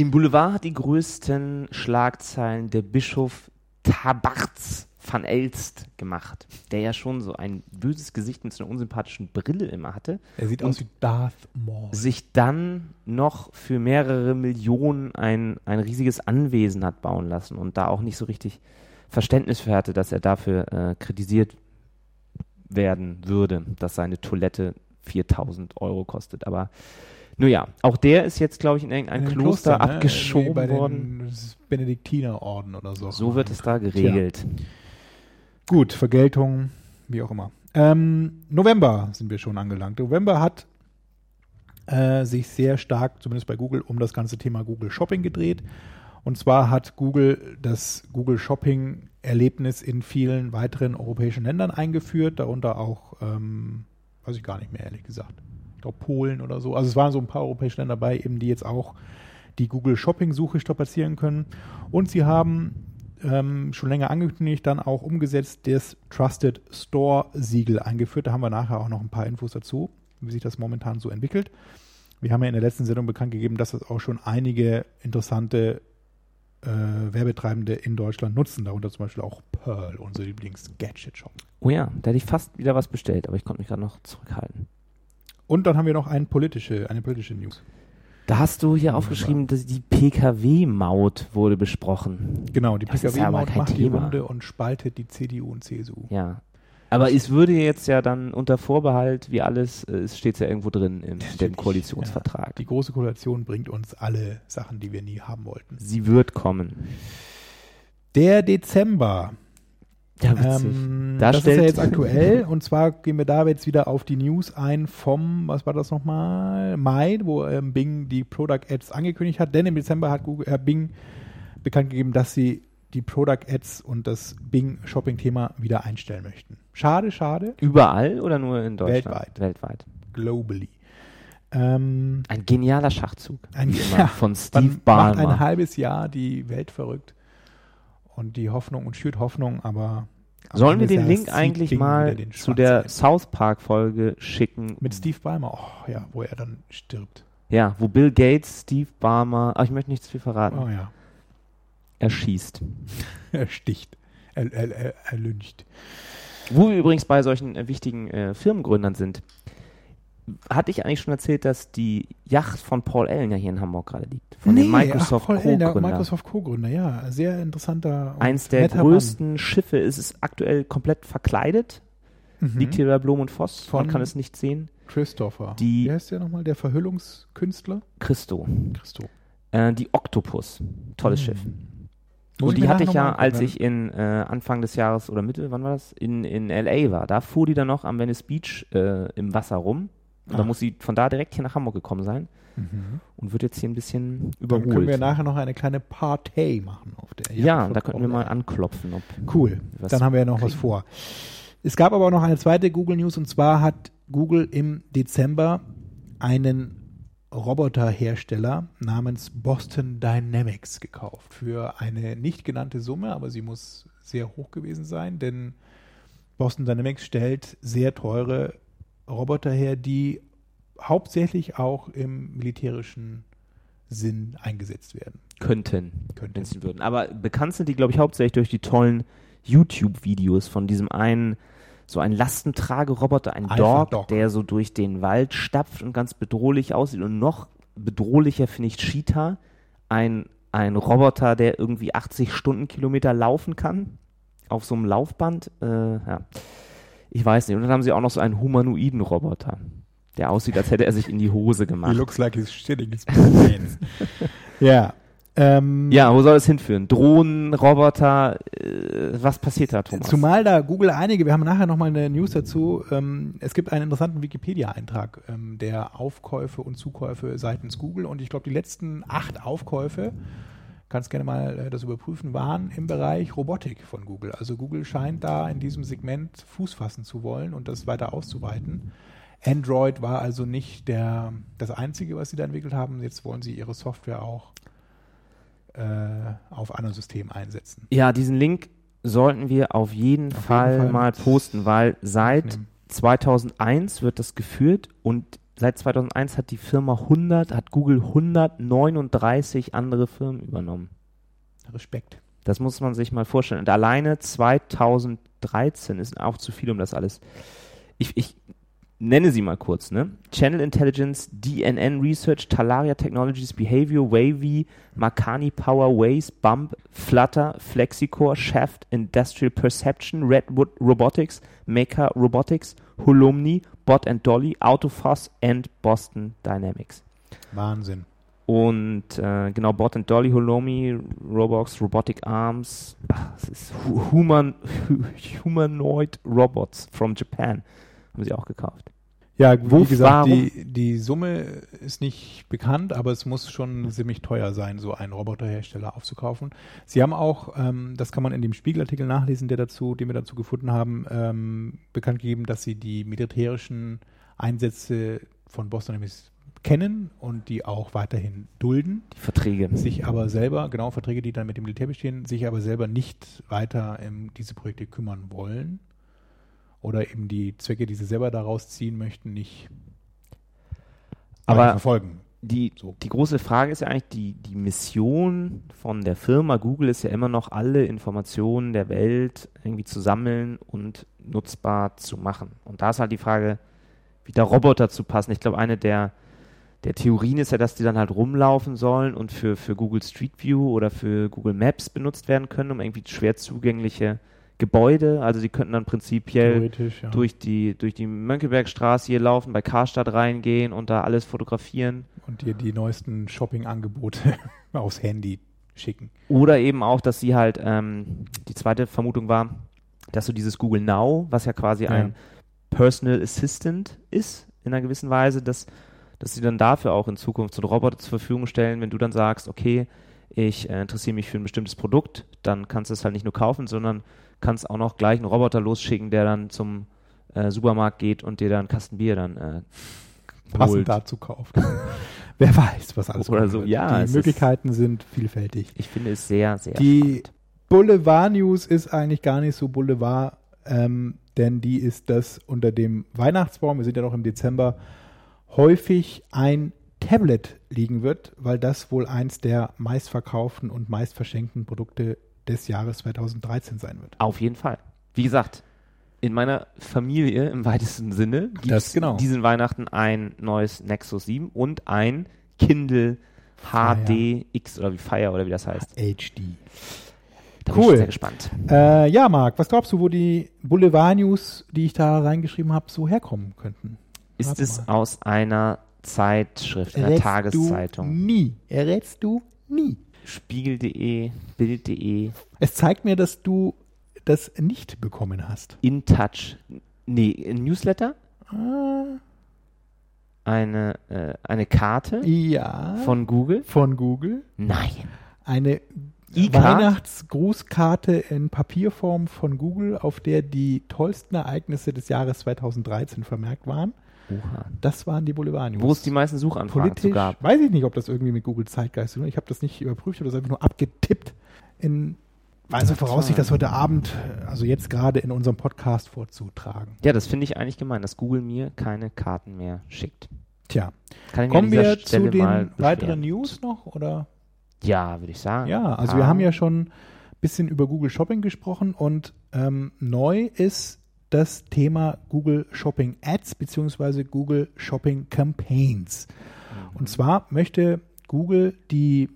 Im Boulevard hat die größten Schlagzeilen der Bischof Tabarz van Elst gemacht, der ja schon so ein böses Gesicht mit so einer unsympathischen Brille immer hatte, Er sieht aus wie Darth Maul. sich dann noch für mehrere Millionen ein, ein riesiges Anwesen hat bauen lassen und da auch nicht so richtig Verständnis für hatte, dass er dafür äh, kritisiert werden würde, dass seine Toilette 4000 Euro kostet. Aber nun ja, auch der ist jetzt, glaube ich, in irgendein In Kloster, Klostern, ne? abgeschoben bei worden. Den Benediktinerorden oder so. So wird es da geregelt. Gut, Vergeltung, wie auch immer. Ähm, November sind wir schon angelangt. November hat äh, sich sehr stark, zumindest bei Google, um das ganze Thema Google Shopping gedreht. Und zwar hat Google das Google Shopping Erlebnis in vielen weiteren europäischen Ländern eingeführt, darunter auch, ähm, weiß ich gar nicht mehr, ehrlich gesagt. Ich glaube Polen oder so. Also es waren so ein paar europäische Länder dabei, eben die jetzt auch die Google Shopping Suche strapazieren können. Und sie haben ähm, schon länger angekündigt, dann auch umgesetzt, das Trusted Store Siegel eingeführt. Da haben wir nachher auch noch ein paar Infos dazu, wie sich das momentan so entwickelt. Wir haben ja in der letzten Sendung bekannt gegeben, dass es auch schon einige interessante äh, Werbetreibende in Deutschland nutzen, darunter zum Beispiel auch Pearl, unser Lieblings-Gadget-Shop. Oh ja, da hätte ich fast wieder was bestellt, aber ich konnte mich gerade noch zurückhalten. Und dann haben wir noch ein politische, eine politische News. Da hast du hier aufgeschrieben, dass die PKW-Maut wurde besprochen. Genau, die ja PKW-Maut kein macht die Thema. Runde und spaltet die CDU und CSU. Ja. Aber es würde jetzt ja dann unter Vorbehalt, wie alles, äh, es steht ja irgendwo drin im dem Koalitionsvertrag. Die große Koalition bringt uns alle Sachen, die wir nie haben wollten. Sie wird kommen. Der Dezember. Ja, witzig. Ähm, Da das ist ja jetzt aktuell *laughs* und zwar gehen wir da jetzt wieder auf die News ein vom, was war das nochmal, Mai, wo ähm, Bing die Product Ads angekündigt hat, denn im Dezember hat Google, äh, Bing bekannt gegeben, dass sie die Product Ads und das Bing Shopping Thema wieder einstellen möchten. Schade, schade, Überall oder nur in Deutschland? Weltweit. Weltweit. globally. Ähm, Ein genialer Schachzug. Ein- *laughs* ja, von Steve man macht ein halbes Jahr die Welt verrückt und die Hoffnung und schürt Hoffnung, aber Sollen wir den Link eigentlich mal zu der. South Park Folge schicken? Mit Steve Ballmer, oh ja, wo er dann stirbt. Ja, wo Bill Gates, Steve Ballmer, ach, ich möchte nicht zu viel verraten, Oh ja, erschießt. *laughs* er sticht, er, er, er, er lyncht. Wo wir übrigens bei solchen äh, wichtigen äh, Firmengründern sind. Hatte ich eigentlich schon erzählt, dass die Yacht von Paul Allen ja hier in Hamburg gerade liegt? Von dem Microsoft Co-Gründer. Microsoft Co-Gründer, ja, sehr interessanter Eins der größten Schiffe. Es ist aktuell komplett verkleidet. Mann. Mhm. Liegt hier bei Blom und Voss. Man Von- kann es nicht sehen. Christopher. Die- Wie heißt der nochmal? Der Verhüllungskünstler? Christo. Christo. Äh, die Octopus. Tolles Mhm. Schiff. Muss Und die hatte ich ja, als angucken. ich in äh, Anfang des Jahres oder Mitte, wann war das? In, in LA war. Da fuhr die dann noch am Venice Beach äh, im Wasser rum. Und da Ach. muss sie von da direkt hier nach Hamburg gekommen sein Mhm. und wird jetzt hier ein bisschen Dann können wir überholt. nachher noch eine kleine Partei machen auf der Yacht Ja, da könnten wir mal anklopfen. Ob Cool, was dann haben wir ja noch was kriegen. vor. Es gab aber auch noch eine zweite Google News und zwar hat Google im Dezember einen Roboterhersteller namens Boston Dynamics gekauft für eine nicht genannte Summe, aber sie muss sehr hoch gewesen sein, denn Boston Dynamics stellt sehr teure Roboter her, die hauptsächlich auch im militärischen Sinn eingesetzt werden. könnten, Könnten. wenn sie würden. Aber bekannt sind die, glaube ich, hauptsächlich durch die tollen YouTube-Videos von diesem einen, so ein Lastentrageroboter, ein Dog, Dog. der so durch den Wald stapft und ganz bedrohlich aussieht. Und noch bedrohlicher finde ich Cheetah, ein, ein Roboter, der irgendwie 80 Stundenkilometer laufen kann, auf so einem Laufband. Äh, ja. Ich weiß nicht. Und dann haben sie auch noch so einen humanoiden Roboter, der aussieht, als hätte er sich in die Hose gemacht. like he's shitting his *laughs* pants. ja. Ähm, Ja, wo soll es hinführen? Drohnen, Roboter, äh, was passiert da, Thomas? Zumal da Google einige, wir haben nachher nochmal eine News dazu, ähm, es gibt einen interessanten Wikipedia-Eintrag ähm, der Aufkäufe und Zukäufe seitens Google und ich glaube, die letzten acht Aufkäufe, kannst gerne mal äh, das überprüfen, waren im Bereich Robotik von Google. Also Google scheint da in diesem Segment Fuß fassen zu wollen und das weiter auszuweiten. Android war also nicht der, das Einzige, was sie da entwickelt haben. Jetzt wollen sie ihre Software auch äh, auf anderen Systemen einsetzen. ja, diesen Link sollten wir auf jeden, Auf Fall, jeden Fall mal posten, weil seit aufnehmen. 2001 wird das geführt und seit 2001 hat die Firma 100, hat Google 139 andere Firmen übernommen. Respekt. Das muss man sich mal vorstellen. Und alleine 2013 ist auch zu viel, um das alles. Ich, ich nenne sie mal kurz, ne? Channel Intelligence, DNN Research, Talaria Technologies, Behavior, Wavy, Makani Power, Waze, Bump, Flutter, Flexicore, Shaft, Industrial Perception, Redwood Robotics, Maker Robotics, Holomni, Bot and Dolly, Autofoss and Boston Dynamics. Wahnsinn. Und äh, genau, Bot and Dolly, Holomi, Robox, Robotic Arms, ach, es ist Hu- Human, *laughs* Humanoid Robots from Japan. Haben sie auch gekauft. Ja, Wo- wie gesagt, warum- die, die Summe ist nicht bekannt, aber es muss schon ziemlich teuer sein, so einen Roboterhersteller aufzukaufen. Sie haben auch, ähm, das kann man in dem Spiegelartikel nachlesen, der dazu, den wir dazu gefunden haben, ähm, bekannt gegeben, dass sie die militärischen Einsätze von Boston Dynamics kennen und die auch weiterhin dulden, Die Verträge. sich aber selber, genau Verträge, die dann mit dem Militär bestehen, sich aber selber nicht weiter um diese Projekte kümmern wollen oder eben die Zwecke, die sie selber daraus ziehen möchten, nicht Aber verfolgen. die, So. die große Frage ist ja eigentlich, die, die Mission von der Firma Google ist ja immer noch, alle Informationen der Welt irgendwie zu sammeln und nutzbar zu machen. Und da ist halt die Frage, wieder Roboter zu passen. Ich glaube, eine der, der Theorien ist ja, dass die dann halt rumlaufen sollen und für, für Google Street View oder für Google Maps benutzt werden können, um irgendwie schwer zugängliche Gebäude, also die könnten dann prinzipiell ja. durch die, durch die Mönckebergstraße hier laufen, bei Karstadt reingehen und da alles fotografieren. Und dir die neuesten Shopping-Angebote *laughs* aufs Handy schicken. Oder eben auch, dass sie halt, ähm, die zweite Vermutung war, dass so dieses Google Now, was ja quasi Ja. ein Personal Assistant ist, in einer gewissen Weise, dass, dass sie dann dafür auch in Zukunft so einen Roboter zur Verfügung stellen, wenn du dann sagst, okay, ich äh, interessiere mich für ein bestimmtes Produkt, dann kannst du es halt nicht nur kaufen, sondern kannst auch noch gleich einen Roboter losschicken, der dann zum äh, Supermarkt geht und dir dann einen Kasten Bier dann äh, Passend holt. dazu kauft. *laughs* Wer weiß, was alles Oder so, wird. ja, Die ist- Möglichkeiten sind vielfältig. Ich finde es sehr, sehr Die spannend. Boulevard News ist eigentlich gar nicht so Boulevard, ähm, denn die ist, dass unter dem Weihnachtsbaum, wir sind ja noch im Dezember, häufig ein Tablet liegen wird, weil das wohl eins der meistverkauften und meistverschenkten Produkte des Jahres 2013 sein wird. Auf jeden Fall. Wie gesagt, in meiner Familie im weitesten Sinne gibt es genau. diesen Weihnachten ein neues Nexus 7 und ein Kindle HD X oder wie Fire oder wie das heißt. HD. Da bin Cool. ich sehr gespannt. Äh, ja, Marc, was glaubst du, wo die Boulevard News, die ich da reingeschrieben habe, so herkommen könnten? Ist Warte es mal. aus einer Zeitschrift, einer Tageszeitung? Du nie. Errätst du nie. Spiegel.de, Bild.de, Es zeigt mir, dass du das nicht bekommen hast. InTouch. Nee, ein Newsletter? Ah, Eine, äh, eine Karte ja. von Google? von Google. Nein. Eine? Weihnachtsgrußkarte in Papierform von Google, auf der die tollsten Ereignisse des Jahres 2013 vermerkt waren. Oha. Das waren die Boulevard News. Wo es die meisten Suchanfragen Politisch, gab. weiß ich nicht, ob das irgendwie mit Google Zeitgeist ist. Ich habe das nicht überprüft, ich habe das einfach nur abgetippt. In also Voraussicht, das heute Abend, also jetzt gerade in unserem Podcast vorzutragen. Ja, das finde ich eigentlich gemein, dass Google mir keine Karten mehr schickt. Tja, kommen wir zu den weiteren? News noch oder? Ja, würde ich sagen. Ja, also Ah. wir haben ja schon ein bisschen über Google Shopping gesprochen und ähm, neu ist das Thema Google Shopping Ads beziehungsweise Google Shopping Campaigns. Und zwar möchte Google die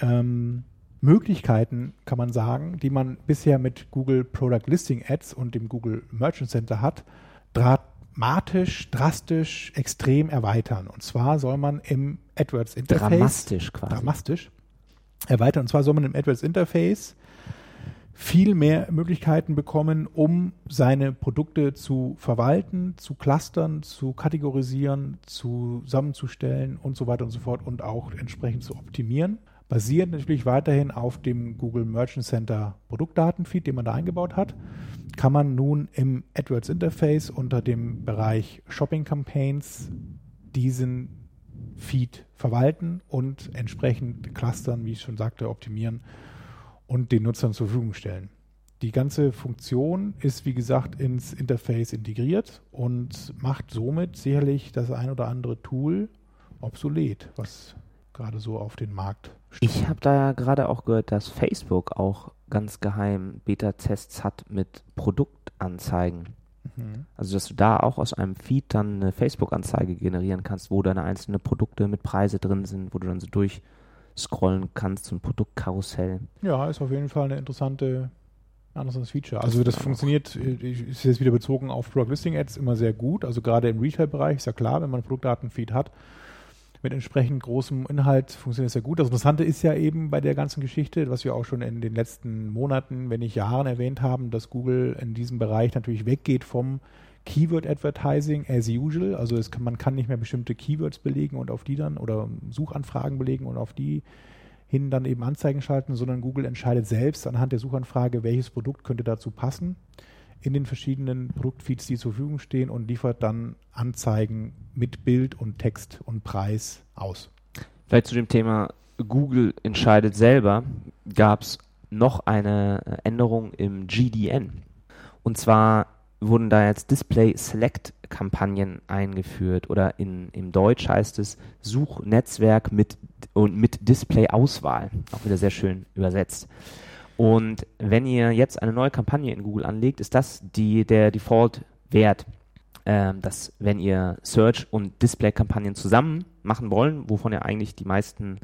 ähm, Möglichkeiten, kann man sagen, die man bisher mit Google Product Listing Ads und dem Google Merchant Center hat, dramatisch, drastisch, extrem erweitern. Und zwar soll man im AdWords Interface Dramatisch quasi. dramatisch erweitern. Und zwar soll man im AdWords Interface viel mehr Möglichkeiten bekommen, um seine Produkte zu verwalten, zu clustern, zu kategorisieren, zusammenzustellen und so weiter und so fort und auch entsprechend zu optimieren. Basiert natürlich weiterhin auf dem Google Merchant Center Produktdatenfeed, den man da eingebaut hat, kann man nun im AdWords Interface unter dem Bereich Shopping Campaigns diesen Feed verwalten und entsprechend clustern, wie ich schon sagte, optimieren und den Nutzern zur Verfügung stellen. Die ganze Funktion ist, wie gesagt, ins Interface integriert und macht somit sicherlich das ein oder andere Tool obsolet, was gerade so auf den Markt Ich habe da ja gerade auch gehört, dass Facebook auch ganz geheim Beta-Tests hat mit Produktanzeigen. Mhm. Also, dass du da auch aus einem Feed dann eine Facebook-Anzeige generieren kannst, wo deine einzelnen Produkte mit Preise drin sind, wo du dann so durchscrollen kannst, so ein Produktkarussell. Ja, ist auf jeden Fall eine interessante ein interessantes Feature. Also das auch- funktioniert, äh, ist jetzt wieder bezogen auf Product Listing Ads immer sehr gut. Also gerade im Retail-Bereich ist ja klar, wenn man einen Produktdatenfeed hat, mit entsprechend großem Inhalt funktioniert es sehr gut. Das Interessante ist ja eben bei der ganzen Geschichte, was wir auch schon in den letzten Monaten, wenn nicht Jahren erwähnt haben, dass Google in diesem Bereich natürlich weggeht vom Keyword Advertising as usual. Also kann, man kann nicht mehr bestimmte Keywords belegen und auf die dann oder Suchanfragen belegen und auf die hin dann eben Anzeigen schalten, sondern Google entscheidet selbst anhand der Suchanfrage, welches Produkt könnte dazu passen in den verschiedenen Produktfeeds, die zur Verfügung stehen und liefert dann Anzeigen mit Bild und Text und Preis aus. Vielleicht zu dem Thema Google entscheidet selber, gab es noch eine Änderung im GDN. Und zwar wurden da jetzt Display Select Kampagnen eingeführt oder in, im Deutsch heißt es Suchnetzwerk mit und mit Display Auswahl. Auch wieder sehr schön übersetzt. Und wenn ihr jetzt eine neue Kampagne in Google anlegt, ist das die, der Default-Wert, ähm, dass wenn ihr Search- und Display-Kampagnen zusammen machen wollen, wovon ja eigentlich die meisten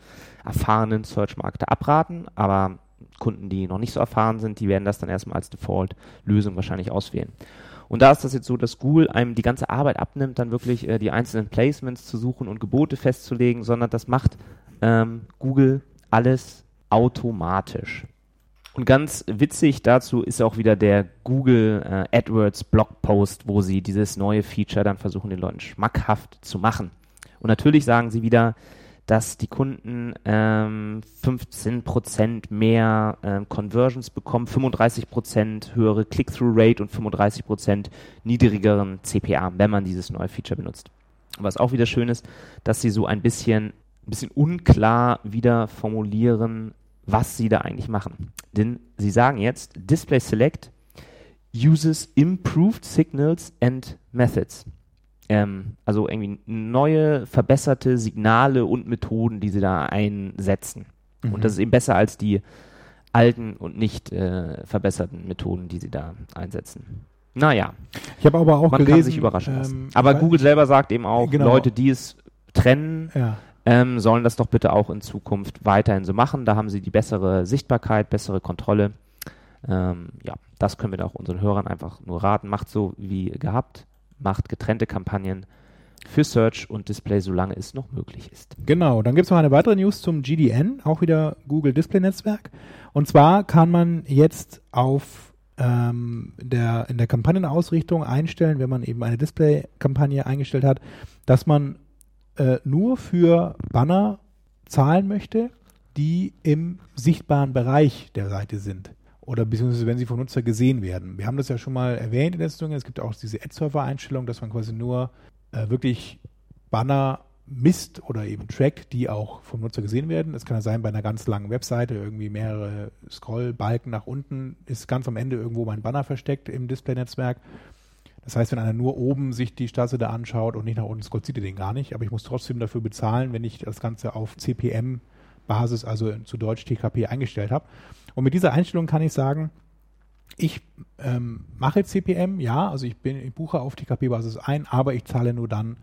erfahrenen Search-Marketer abraten, aber Kunden, die noch nicht so erfahren sind, die werden das dann erstmal als Default-Lösung wahrscheinlich auswählen. Und da ist das jetzt so, dass Google einem die ganze Arbeit abnimmt, dann wirklich äh, die einzelnen Placements zu suchen und Gebote festzulegen, sondern das macht ähm, Google alles automatisch. Und ganz witzig dazu ist auch wieder der Google äh, AdWords Blogpost, wo sie dieses neue Feature dann versuchen, den Leuten schmackhaft zu machen. Und natürlich sagen sie wieder, dass die Kunden ähm, 15% mehr ähm, Conversions bekommen, 35% höhere Click-Through-Rate und 35% niedrigeren CPA, wenn man dieses neue Feature benutzt. Was auch wieder schön ist, dass sie so ein bisschen, ein bisschen unklar wieder formulieren, was sie da eigentlich machen. Denn sie sagen jetzt, Display Select uses improved signals and methods ähm, also irgendwie neue, verbesserte Signale und Methoden, die sie da einsetzen. Mhm. Und das ist eben besser als die alten und nicht äh, verbesserten Methoden, die sie da einsetzen. Naja. Ich habe aber auch Man gelesen, kann sich überraschen lassen. Ähm, aber Google selber sagt eben auch, genau. Leute, die es trennen, ja. ähm, sollen das doch bitte auch in Zukunft weiterhin so machen. Da haben sie die bessere Sichtbarkeit, bessere Kontrolle. Ähm, ja, das können wir da auch unseren Hörern einfach nur raten. Macht so wie gehabt macht getrennte Kampagnen für Search und Display, solange es noch möglich ist. Genau, dann gibt es noch eine weitere News zum GDN, auch wieder Google Display Netzwerk. Und zwar kann man jetzt auf ähm, der, in der Kampagnenausrichtung einstellen, wenn man eben eine Display-Kampagne eingestellt hat, dass man äh, nur für Banner zahlen möchte, die im sichtbaren Bereich der Seite sind oder beziehungsweise wenn sie vom Nutzer gesehen werden. Wir haben das ja schon mal erwähnt in der Sendung. Es gibt auch diese Ad-Server-Einstellung, dass man quasi nur äh, wirklich Banner misst oder eben trackt, die auch vom Nutzer gesehen werden. Es kann ja sein, bei einer ganz langen Webseite irgendwie mehrere Scrollbalken nach unten ist ganz am Ende irgendwo mein Banner versteckt im Display-Netzwerk. Das heißt, wenn einer nur oben sich die Startseite anschaut und nicht nach unten scrollt, sieht er den gar nicht. Aber ich muss trotzdem dafür bezahlen, wenn ich das Ganze auf CPM-Basis, also zu Deutsch TKP, eingestellt habe. Und mit dieser Einstellung kann ich sagen, ich ähm, mache CPM, ja, also ich, bin, ich buche auf TKP-Basis ein, aber ich zahle nur dann,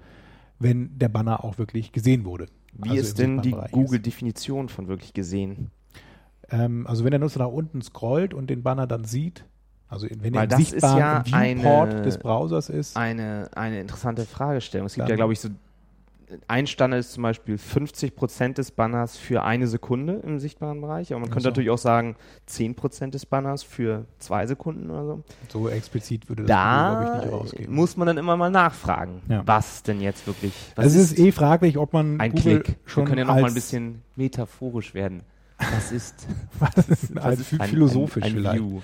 wenn der Banner auch wirklich gesehen wurde. Wie also ist denn die Google-Definition von wirklich gesehen? Ähm, also wenn der Nutzer nach unten scrollt und den Banner dann sieht, also wenn Weil er im sichtbaren ja Viewport eine, des Browsers ist. Eine, eine interessante Fragestellung. Es gibt ja, glaube ich, so ein Standard ist zum Beispiel 50% des Banners für eine Sekunde im sichtbaren Bereich, aber man könnte so. natürlich auch sagen 10% des Banners für zwei Sekunden oder so. So explizit würde das da glaube ich, nicht rausgehen. muss man dann immer mal nachfragen, ja. was denn jetzt wirklich. es ist, ist, eh fraglich, ob man ein Google Klick. Schon Wir können ja noch mal ein bisschen metaphorisch werden. Was ist, *laughs* was ist, was also ist philosophisch ein, ein, ein vielleicht. View.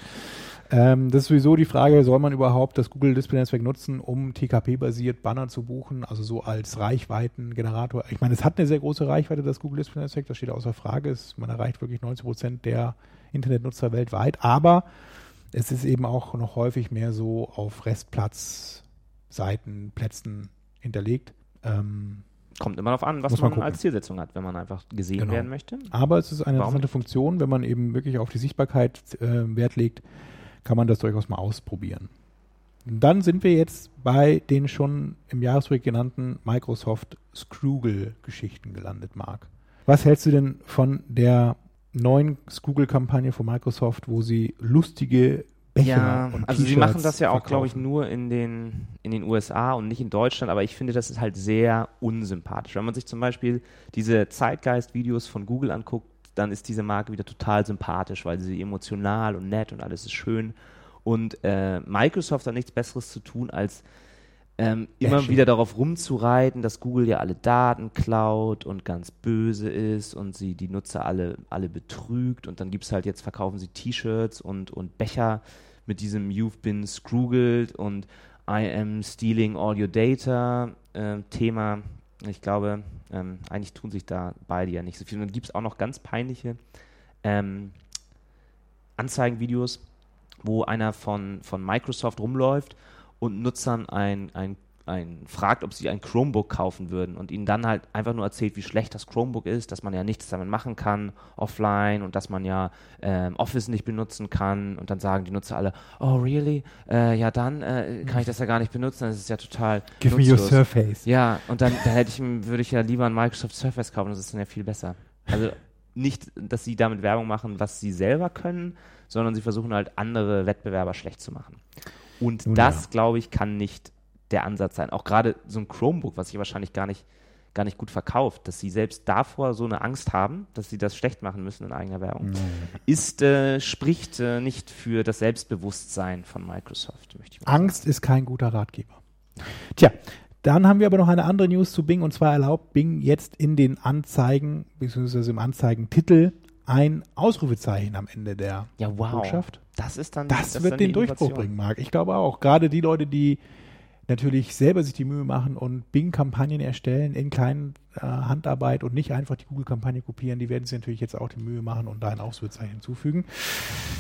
Ähm, das ist sowieso die Frage, soll man überhaupt das Google Display Netzwerk nutzen, um TKP-basiert Banner zu buchen, also so als Reichweitengenerator? Ich meine, es hat eine sehr große Reichweite, das Google Display Netzwerk, das steht außer Frage. Es, man erreicht wirklich 90 Prozent der Internetnutzer weltweit, aber es ist eben auch noch häufig mehr so auf Restplatz, Seiten, Plätzen hinterlegt. Ähm, Kommt immer darauf an, was man, man als Zielsetzung hat, wenn man einfach gesehen genau. werden möchte. Aber es ist eine Warum interessante Funktion, wenn man eben wirklich auf die Sichtbarkeit äh, Wert legt, kann man das durchaus mal ausprobieren. Und dann sind wir jetzt bei den schon im Jahresrückblick genannten Microsoft Scroogle-Geschichten gelandet, Marc. Was hältst du denn von der neuen Scroogle-Kampagne von Microsoft, wo sie lustige Becher ja, und also sie machen das ja auch, glaube ich, nur in den, in den USA und nicht in Deutschland, aber ich finde, das ist halt sehr unsympathisch. Wenn man sich zum Beispiel diese Zeitgeist-Videos von Google anguckt, dann ist diese Marke wieder total sympathisch, weil sie emotional und nett und alles ist schön. Und äh, Microsoft hat nichts Besseres zu tun, als ähm, immer schön. wieder darauf rumzureiten, dass Google ja alle Daten klaut und ganz böse ist und sie die Nutzer alle, alle betrügt. Und dann gibt es halt jetzt, verkaufen sie T-Shirts und, und Becher mit diesem You've been scroogled und I am stealing all your data äh, Thema. Ich glaube, ähm, eigentlich tun sich da beide ja nicht so viel. Und dann gibt es auch noch ganz peinliche ähm, Anzeigenvideos, wo einer von, von Microsoft rumläuft und Nutzern ein, ein ein, fragt, ob sie ein Chromebook kaufen würden und ihnen dann halt einfach nur erzählt, wie schlecht das Chromebook ist, dass man ja nichts damit machen kann offline und dass man ja ähm, Office nicht benutzen kann und dann sagen die Nutzer alle, oh really? Äh, ja dann äh, kann ich das ja gar nicht benutzen, das ist ja total Give nutzlos. me your Surface. Ja, und dann, dann hätte ich, würde ich ja lieber ein Microsoft Surface kaufen, das ist dann ja viel besser. Also nicht, dass sie damit Werbung machen, was sie selber können, sondern sie versuchen halt andere Wettbewerber schlecht zu machen. Und Nun das, ja. glaube ich, kann nicht der Ansatz sein. Auch gerade so ein Chromebook, was ich wahrscheinlich gar nicht, gar nicht gut verkauft, dass sie selbst davor so eine Angst haben, dass sie das schlecht machen müssen in eigener Werbung, Mhm. ist, äh, spricht äh, nicht für das Selbstbewusstsein von Microsoft, Angst ist kein guter Ratgeber. Tja, dann haben wir aber noch eine andere News zu Bing und zwar erlaubt Bing jetzt in den Anzeigen bzw. im Anzeigentitel ein Ausrufezeichen am Ende der Ja, wow. Botschaft. Das ist dann Das, ist wird dann den Durchbruch bringen, Marc. Ich glaube auch. Gerade die Leute, die natürlich selber sich die Mühe machen und Bing-Kampagnen erstellen in kleinen äh, Handarbeit und nicht einfach die Google-Kampagne kopieren, die werden sich natürlich jetzt auch die Mühe machen und da ein Ausrufezeichen hinzufügen.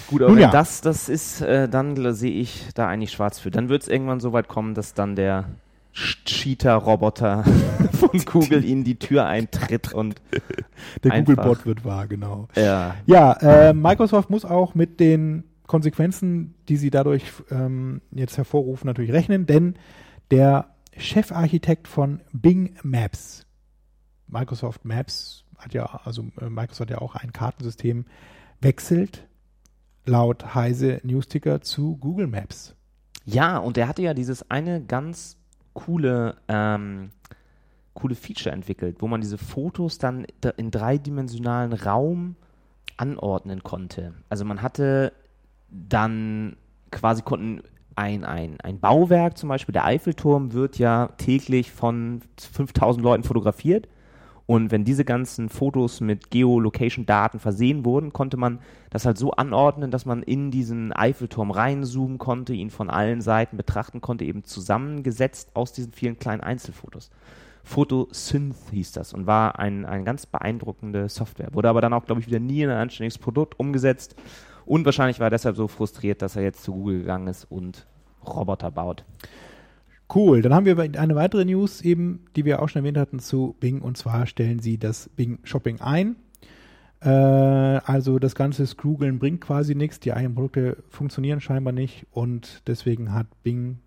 Gut, aber Nun ja. das, das ist, äh, dann sehe ich da eigentlich schwarz für. Dann wird es irgendwann so weit kommen, dass dann der Cheater-Roboter *laughs* von Google ihnen die Tür eintritt und Der. Google-Bot wird wahr, genau. äh, Ja, äh, Microsoft muss auch mit den Konsequenzen, die sie dadurch ähm, jetzt hervorrufen, natürlich rechnen, denn der Chefarchitekt von Bing Maps, Microsoft Maps hat ja, also äh, Microsoft hat ja auch ein Kartensystem, wechselt laut Heise Newsticker zu Google Maps. ja, und er hatte ja dieses eine ganz coole, ähm, coole Feature entwickelt, wo man diese Fotos dann in dreidimensionalen Raum anordnen konnte. Also man hatte dann quasi konnten ein, ein, ein Bauwerk, zum Beispiel der Eiffelturm, wird ja täglich von 5000 Leuten fotografiert. Und wenn diese ganzen Fotos mit Geolocation-Daten versehen wurden, konnte man das halt so anordnen, dass man in diesen Eiffelturm reinzoomen konnte, ihn von allen Seiten betrachten konnte, eben zusammengesetzt aus diesen vielen kleinen Einzelfotos. Photosynth hieß das und war ein, eine ganz beeindruckende Software. Wurde aber dann auch, glaube ich, wieder nie in ein anständiges Produkt umgesetzt. Und wahrscheinlich war er deshalb so frustriert, dass er jetzt zu Google gegangen ist und Roboter baut. Cool, dann haben wir eine weitere News eben, die wir auch schon erwähnt hatten zu Bing und zwar stellen sie das Bing Shopping ein. Äh, also das ganze Scroogeln bringt quasi nichts, die eigenen Produkte funktionieren scheinbar nicht und deswegen hat Bing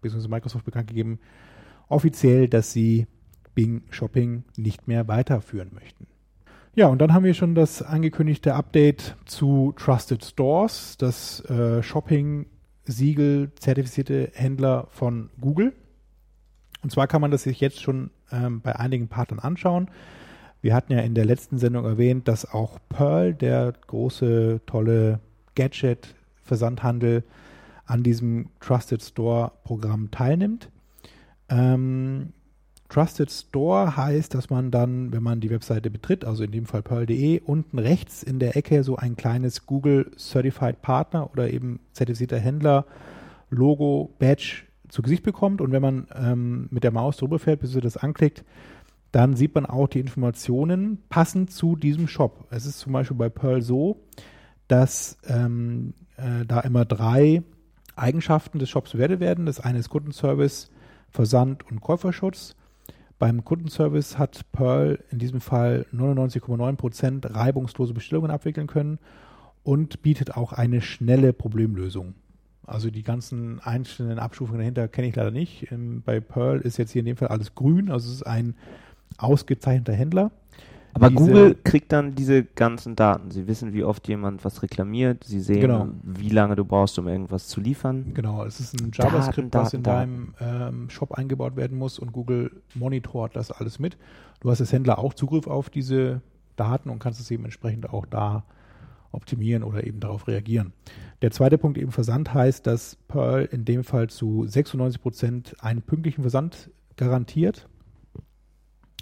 bzw. Microsoft bekannt gegeben, offiziell, dass sie Bing Shopping nicht mehr weiterführen möchten. Ja, und dann haben wir schon das angekündigte Update zu Trusted Stores, das äh, Shopping-Siegel zertifizierte Händler von Google. Und zwar kann man das sich jetzt schon ähm, bei einigen Partnern anschauen. Wir hatten ja in der letzten Sendung erwähnt, dass auch Pearl, der große, tolle Gadget-Versandhandel, an diesem Trusted Store-Programm teilnimmt. Ähm, Trusted Store heißt, dass man dann, wenn man die Webseite betritt, also in dem Fall pearl.de, unten rechts in der Ecke so ein kleines Google Certified Partner oder eben zertifizierter Händler Logo, Badge zu Gesicht bekommt. Und wenn man ähm, mit der Maus drüber fährt, bis er das anklickt, dann sieht man auch die Informationen passend zu diesem Shop. Es ist zum Beispiel bei Pearl so, dass ähm, äh, da immer drei Eigenschaften des Shops bewertet werden. Das eine ist Kundenservice, Versand und Käuferschutz. Beim Kundenservice hat Pearl in diesem Fall 99,9% reibungslose Bestellungen abwickeln können und bietet auch eine schnelle Problemlösung. Also die ganzen einzelnen Abstufungen dahinter kenne ich leider nicht. Ähm, bei Pearl ist jetzt hier in dem Fall alles grün, also es ist ein ausgezeichneter Händler. Aber Diese- Google kriegt dann diese ganzen Daten. Sie wissen, wie oft jemand was reklamiert. Sie sehen, Genau. wie lange du brauchst, um irgendwas zu liefern. Genau, es ist ein JavaScript, Daten, was in Daten, deinem ähm, Shop eingebaut werden muss und Google monitort das alles mit. Du hast als Händler auch Zugriff auf diese Daten und kannst es eben entsprechend auch da optimieren oder eben darauf reagieren. Der zweite Punkt eben Versand heißt, dass Pearl in dem Fall zu 96 Prozent einen pünktlichen Versand garantiert.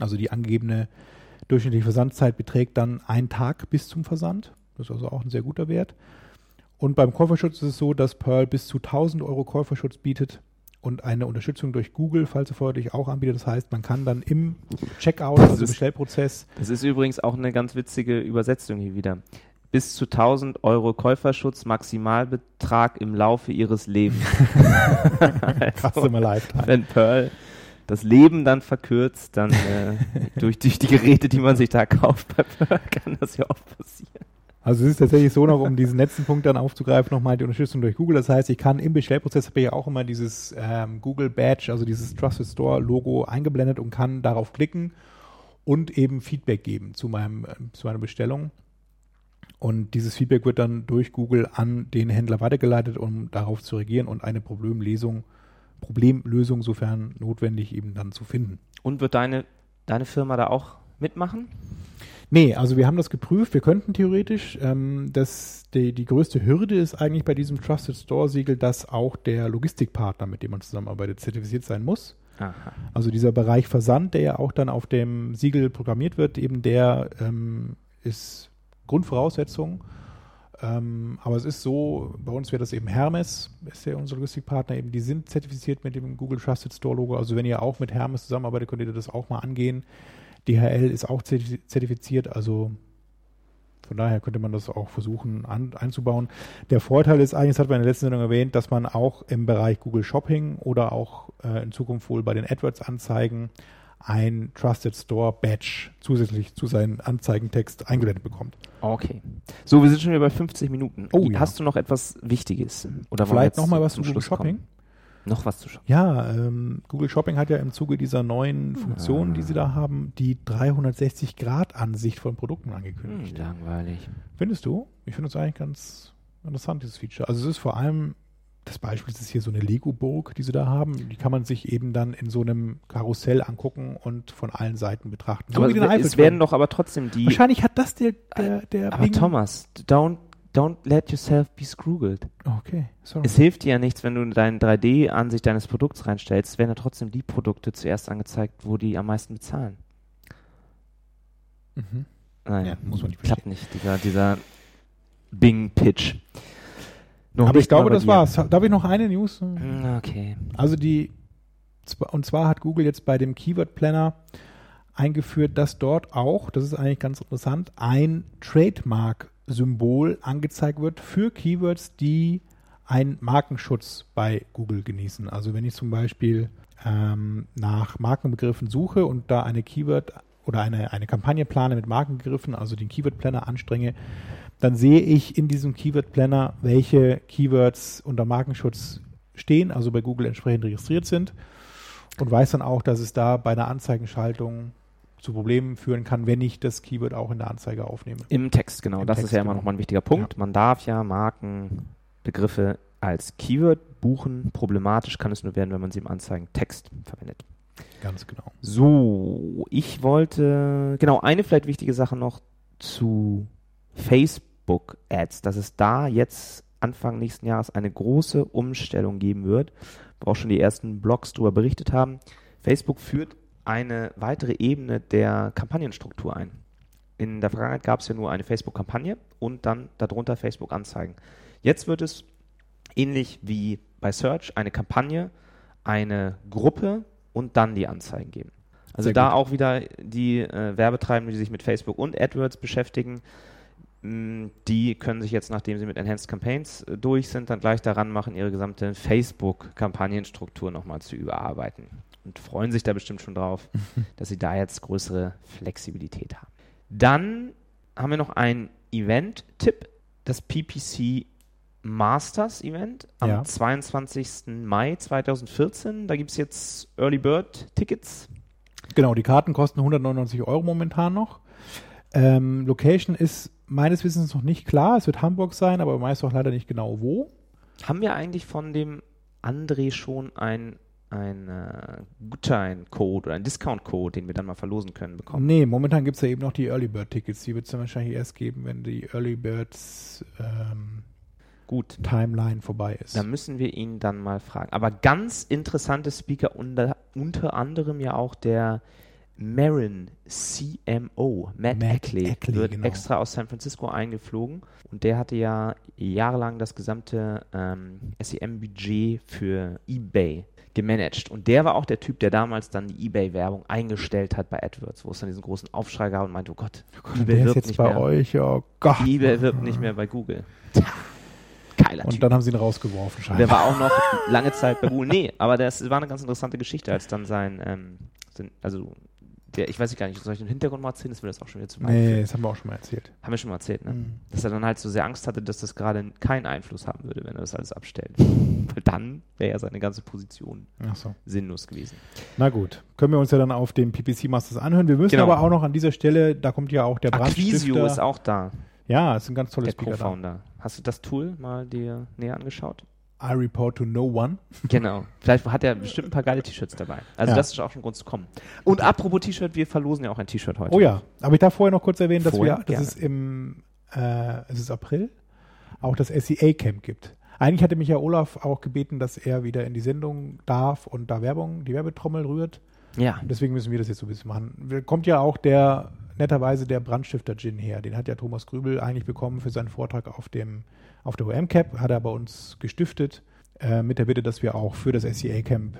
Also die angegebene durchschnittliche Versandzeit beträgt dann einen Tag bis zum Versand. Das ist also auch ein sehr guter Wert. Und beim Käuferschutz ist es so, dass Pearl bis zu 1000 Euro Käuferschutz bietet und eine Unterstützung durch Google, falls er vorher dich auch anbietet. Das heißt, man kann dann im Checkout, Das also im Bestellprozess, Das ist übrigens auch eine ganz witzige Übersetzung hier wieder. Bis zu 1000 Euro Käuferschutz, Maximalbetrag im Laufe ihres Lebens. *laughs* *laughs* Customer Lifetime. Wenn Pearl das Leben dann verkürzt, dann äh, *laughs* durch, durch die Geräte, die man sich da kauft bei kann das ja auch passieren. Also es ist tatsächlich so noch, um diesen letzten Punkt dann aufzugreifen, nochmal die Unterstützung durch Google. Das heißt, ich kann im Bestellprozess habe ich ja auch immer dieses ähm, Google Badge, also dieses Trusted Store Logo eingeblendet und kann darauf klicken und eben Feedback geben zu meinem äh, zu meiner Bestellung. Und dieses Feedback wird dann durch Google an den Händler weitergeleitet, um darauf zu reagieren und eine Problemlesung, Problemlösung, sofern notwendig, eben dann zu finden. Und wird deine, deine Firma da auch mitmachen? Nee, also wir haben das geprüft. Wir könnten theoretisch, ähm, das, die, die größte Hürde ist eigentlich bei diesem Trusted Store Siegel, dass auch der Logistikpartner, mit dem man zusammenarbeitet, zertifiziert sein muss. Aha. Also dieser Bereich Versand, der ja auch dann auf dem Siegel programmiert wird, eben der ähm, ist Grundvoraussetzung. Ähm, aber es ist so, bei uns wäre das eben Hermes, ist ja unser Logistikpartner, eben die sind zertifiziert mit dem Google Trusted Store Logo. Also wenn ihr auch mit Hermes zusammenarbeitet, könnt ihr das auch mal angehen. DHL ist auch zertif- zertifiziert, also von daher könnte man das auch versuchen an, einzubauen. Der Vorteil ist eigentlich, das hat man in der letzten Sendung erwähnt, dass man auch im Bereich Google Shopping oder auch äh, in Zukunft wohl bei den AdWords-Anzeigen ein Trusted Store Badge zusätzlich zu seinem Anzeigentext eingeblendet bekommt. Okay. So, wir sind schon wieder bei 50 Minuten. Oh, ja. Hast du noch etwas Wichtiges? Oder Vielleicht nochmal was zu zum Google Schluss Shopping. kommen? Noch was zu Shopping. Ja, ähm, Google Shopping hat ja im Zuge dieser neuen Funktionen, die sie da haben, die 360-Grad-Ansicht von Produkten Hm, angekündigt. langweilig. Findest du? Ich finde es eigentlich ganz interessant, dieses Feature. Also es ist vor allem, das Beispiel ist hier so eine Lego-Burg, die sie da haben. Die kann man sich eben dann in so einem Karussell angucken und von allen Seiten betrachten. aber wie den es werden doch aber trotzdem die. Wahrscheinlich hat das der, der, der Aber Bing- Thomas, don't, don't let yourself be scroogled. Okay, sorry. Es hilft dir ja nichts, wenn du deine 3D-Ansicht deines Produkts reinstellst, es werden ja trotzdem die Produkte zuerst angezeigt, wo die am meisten bezahlen. Mhm. Nein, Ja, muss man nicht klappt nicht, dieser, dieser Bing-Pitch. Noch Aber ich glaube, das war's. Darf ich noch eine News? Hm, Okay. Also die, und zwar hat Google jetzt bei dem Keyword Planner eingeführt, dass dort auch, das ist eigentlich ganz interessant, ein Trademark-Symbol angezeigt wird für Keywords, die einen Markenschutz bei Google genießen. Also wenn ich zum Beispiel ähm, nach Markenbegriffen suche und da eine Keyword oder eine, eine Kampagne plane mit Markenbegriffen, also den Keyword Planner anstrenge, dann sehe ich in diesem Keyword Planner, welche Keywords unter Markenschutz stehen, also bei Google entsprechend registriert sind und weiß dann auch, dass es da bei einer Anzeigenschaltung zu Problemen führen kann, wenn ich das Keyword auch in der Anzeige aufnehme. Im Text, genau. Im das Text, ist ja immer genau. nochmal ein wichtiger Punkt. Man darf ja Markenbegriffe als Keyword buchen. Problematisch kann es nur werden, wenn man sie im Anzeigentext verwendet. Ganz genau. So, ich wollte, genau, eine vielleicht wichtige Sache noch zu Facebook Ads, dass es da jetzt Anfang nächsten Jahres eine große Umstellung geben wird, wo auch schon die ersten Blogs darüber berichtet haben. Facebook führt eine weitere Ebene der Kampagnenstruktur ein. In der Vergangenheit gab es ja nur eine Facebook-Kampagne und dann darunter Facebook-Anzeigen. Jetzt wird es ähnlich wie bei Search eine Kampagne, eine Gruppe und dann die Anzeigen geben. Also Sehr da gut. auch wieder die äh, Werbetreibenden, die sich mit Facebook und AdWords beschäftigen, die können sich jetzt, nachdem sie mit Enhanced Campaigns äh, durch sind, dann gleich daran machen, ihre gesamte Facebook-Kampagnenstruktur nochmal zu überarbeiten. Und freuen sich da bestimmt schon drauf, *laughs* dass sie da jetzt größere Flexibilität haben. Dann haben wir noch einen Event-Tipp, das PPC Masters Event am Ja. 22. Mai 2014. Da gibt es jetzt Early Bird Tickets. Genau, die Karten kosten 199 Euro momentan noch. Ähm, Location ist meines Wissens noch nicht klar. Es wird Hamburg sein, aber man weiß auch leider nicht genau wo. Haben wir eigentlich von dem André schon ein, ein äh, Gutscheincode oder einen Discount-Code, den wir dann mal verlosen können, bekommen? Nee, momentan gibt es ja eben noch die Early Bird Tickets. Die wird es dann wahrscheinlich erst geben, wenn die Early Birds ähm, Gut. Timeline vorbei ist. Da müssen wir ihn dann mal fragen. Aber ganz interessante Speaker, unter, unter anderem ja auch der Marin CMO, Matt, Matt Eckley, Eckley, wird genau. extra aus San Francisco eingeflogen und der hatte ja jahrelang das gesamte ähm, SEM-Budget für eBay gemanagt. Und der war auch der Typ, der damals dann die eBay-Werbung eingestellt hat bei AdWords, wo es dann diesen großen Aufschrei gab und meinte, oh Gott, Und der ist jetzt bei mehr, euch, oh Gott. eBay wirbt nicht mehr bei Google. Tja, Geiler Typ. Und dann haben sie ihn rausgeworfen, Der scheinbar. war auch noch lange Zeit bei Google. Nee, aber das war eine ganz interessante Geschichte, als dann sein, ähm, sein also der, ich weiß gar nicht, soll ich den Hintergrund mal erzählen? Das will das auch schon wieder zu weit Nee, das haben wir auch schon mal erzählt. Haben wir schon mal erzählt, ne? Mhm. Dass er dann halt so sehr Angst hatte, dass das gerade keinen Einfluss haben würde, wenn er das alles abstellt. *laughs* Weil dann wäre ja seine ganze Position so. sinnlos gewesen. Na gut, können wir uns ja dann auf dem PPC Masters anhören. Wir müssen Genau. aber auch noch an dieser Stelle, da kommt ja auch der Brandstifter. ist auch da, ja, ist ein ganz toller der Speaker. Co-Founder. Hast du das Tool mal dir näher angeschaut? I report to no one. *laughs* Genau. Vielleicht hat er bestimmt ein paar geile T-Shirts dabei. Also Ja. das ist auch schon ein Grund zu kommen. Und apropos T-Shirt, wir verlosen ja auch ein T-Shirt heute. Oh ja, aber ich darf vorher noch kurz erwähnen, dass Vorher? wir, dass Gerne. es im, äh, es ist April, auch das SEA-Camp gibt. Eigentlich hatte mich ja Olaf auch gebeten, dass er wieder in die Sendung darf und da Werbung, die Werbetrommel rührt. Ja. Und deswegen müssen wir das jetzt so ein bisschen machen. Kommt ja auch der, netterweise der Brandstifter Gin her. Den hat ja Thomas Grübel eigentlich bekommen für seinen Vortrag auf dem, auf der OM-Cap. Hat er bei uns gestiftet, äh, mit der Bitte, dass wir auch für das SEA-Camp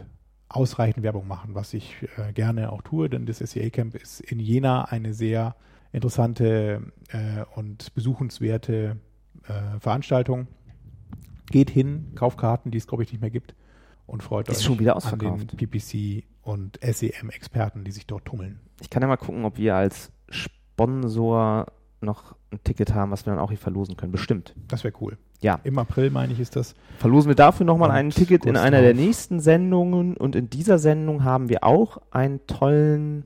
ausreichend Werbung machen, was ich äh, gerne auch tue, denn das SEA-Camp ist in Jena eine sehr interessante äh, und besuchenswerte äh, Veranstaltung. Geht hin, kauft Karten, die es glaube ich nicht mehr gibt und freut Ist euch schon wieder an den ausverkauft. PPC und SEM-Experten, die sich dort tummeln. Ich kann ja mal gucken, ob wir als Sponsor noch ein Ticket haben, was wir dann auch hier verlosen können. Bestimmt. Das wäre cool. Ja. Im April, meine ich, ist das. Verlosen wir dafür nochmal ein Ticket in einer der drauf. nächsten Sendungen. Und in dieser Sendung haben wir auch einen tollen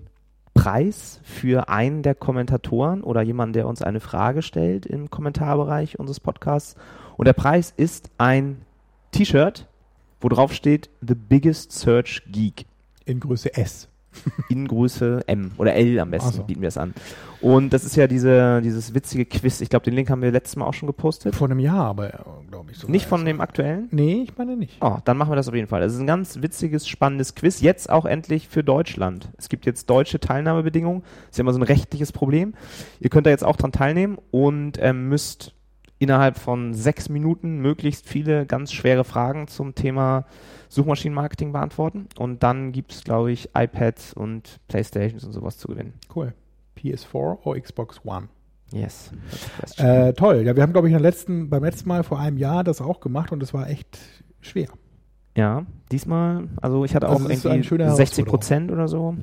Preis für einen der Kommentatoren oder jemanden, der uns eine Frage stellt im Kommentarbereich unseres Podcasts. Und der Preis ist ein T-Shirt, wo drauf steht The Biggest Search Geek. In Größe S. in Größe M oder L am besten so. bieten wir es an. Und das ist ja diese, dieses witzige Quiz. Ich glaube, den Link haben wir letztes Mal auch schon gepostet. Vor einem Jahr, aber glaube ich so. Nicht von dem aktuellen? Nee, ich meine nicht. Oh, dann machen wir das auf jeden Fall. Das ist ein ganz witziges, spannendes Quiz. Jetzt auch endlich für Deutschland. Es gibt jetzt deutsche Teilnahmebedingungen. ist ja immer so ein rechtliches Problem. Ihr könnt da jetzt auch dran teilnehmen und ähm, müsst innerhalb von sechs Minuten möglichst viele ganz schwere Fragen zum Thema Suchmaschinenmarketing beantworten. Und dann gibt es, glaube ich, iPads und Playstations und sowas zu gewinnen. Cool. PS4 oder Xbox One. Yes. Äh, toll. Ja, wir haben, glaube ich, beim letzten, beim letzten Mal vor einem Jahr das auch gemacht und es war echt schwer. Ja, diesmal, also ich hatte auch Also eine irgendwie schöne 60 Prozent oder so.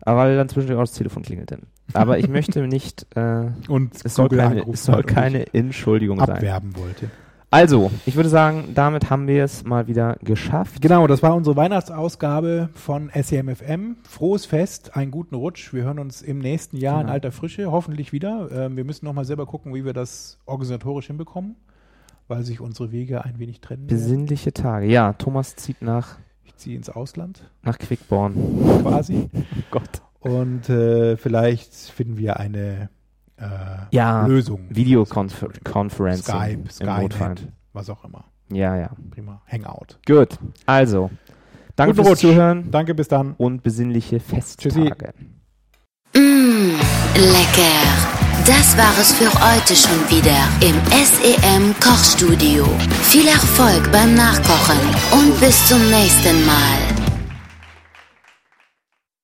Aber weil dann zwischendurch auch das Telefon klingelte. Aber ich möchte nicht, äh, *laughs* Und es soll Google keine, es soll und keine Entschuldigung sein. abwerben wollte. Also, ich würde sagen, damit haben wir es mal wieder geschafft. Genau, das war unsere Weihnachtsausgabe von SEMFM. Frohes Fest, einen guten Rutsch. Wir hören uns im nächsten Jahr in Genau. alter Frische, hoffentlich wieder. Ähm, wir müssen nochmal selber gucken, wie wir das organisatorisch hinbekommen, weil sich unsere Wege ein wenig trennen. Besinnliche Tage. Ja, Thomas zieht nach, Ich ziehe ins Ausland nach Quickborn. quasi. *laughs* Oh Gott. Und äh, vielleicht finden wir eine äh, Ja, Lösung. Videoconferencing Skype. Skynet, was auch immer. Ja, ja. Prima. Hangout. Gut. Also, danke Guten fürs Rutsch. Zuhören Danke, bis dann. und besinnliche Festtage. Mmh, lecker. Das war es für heute schon wieder im SEM Kochstudio. Viel Erfolg beim Nachkochen und bis zum nächsten Mal.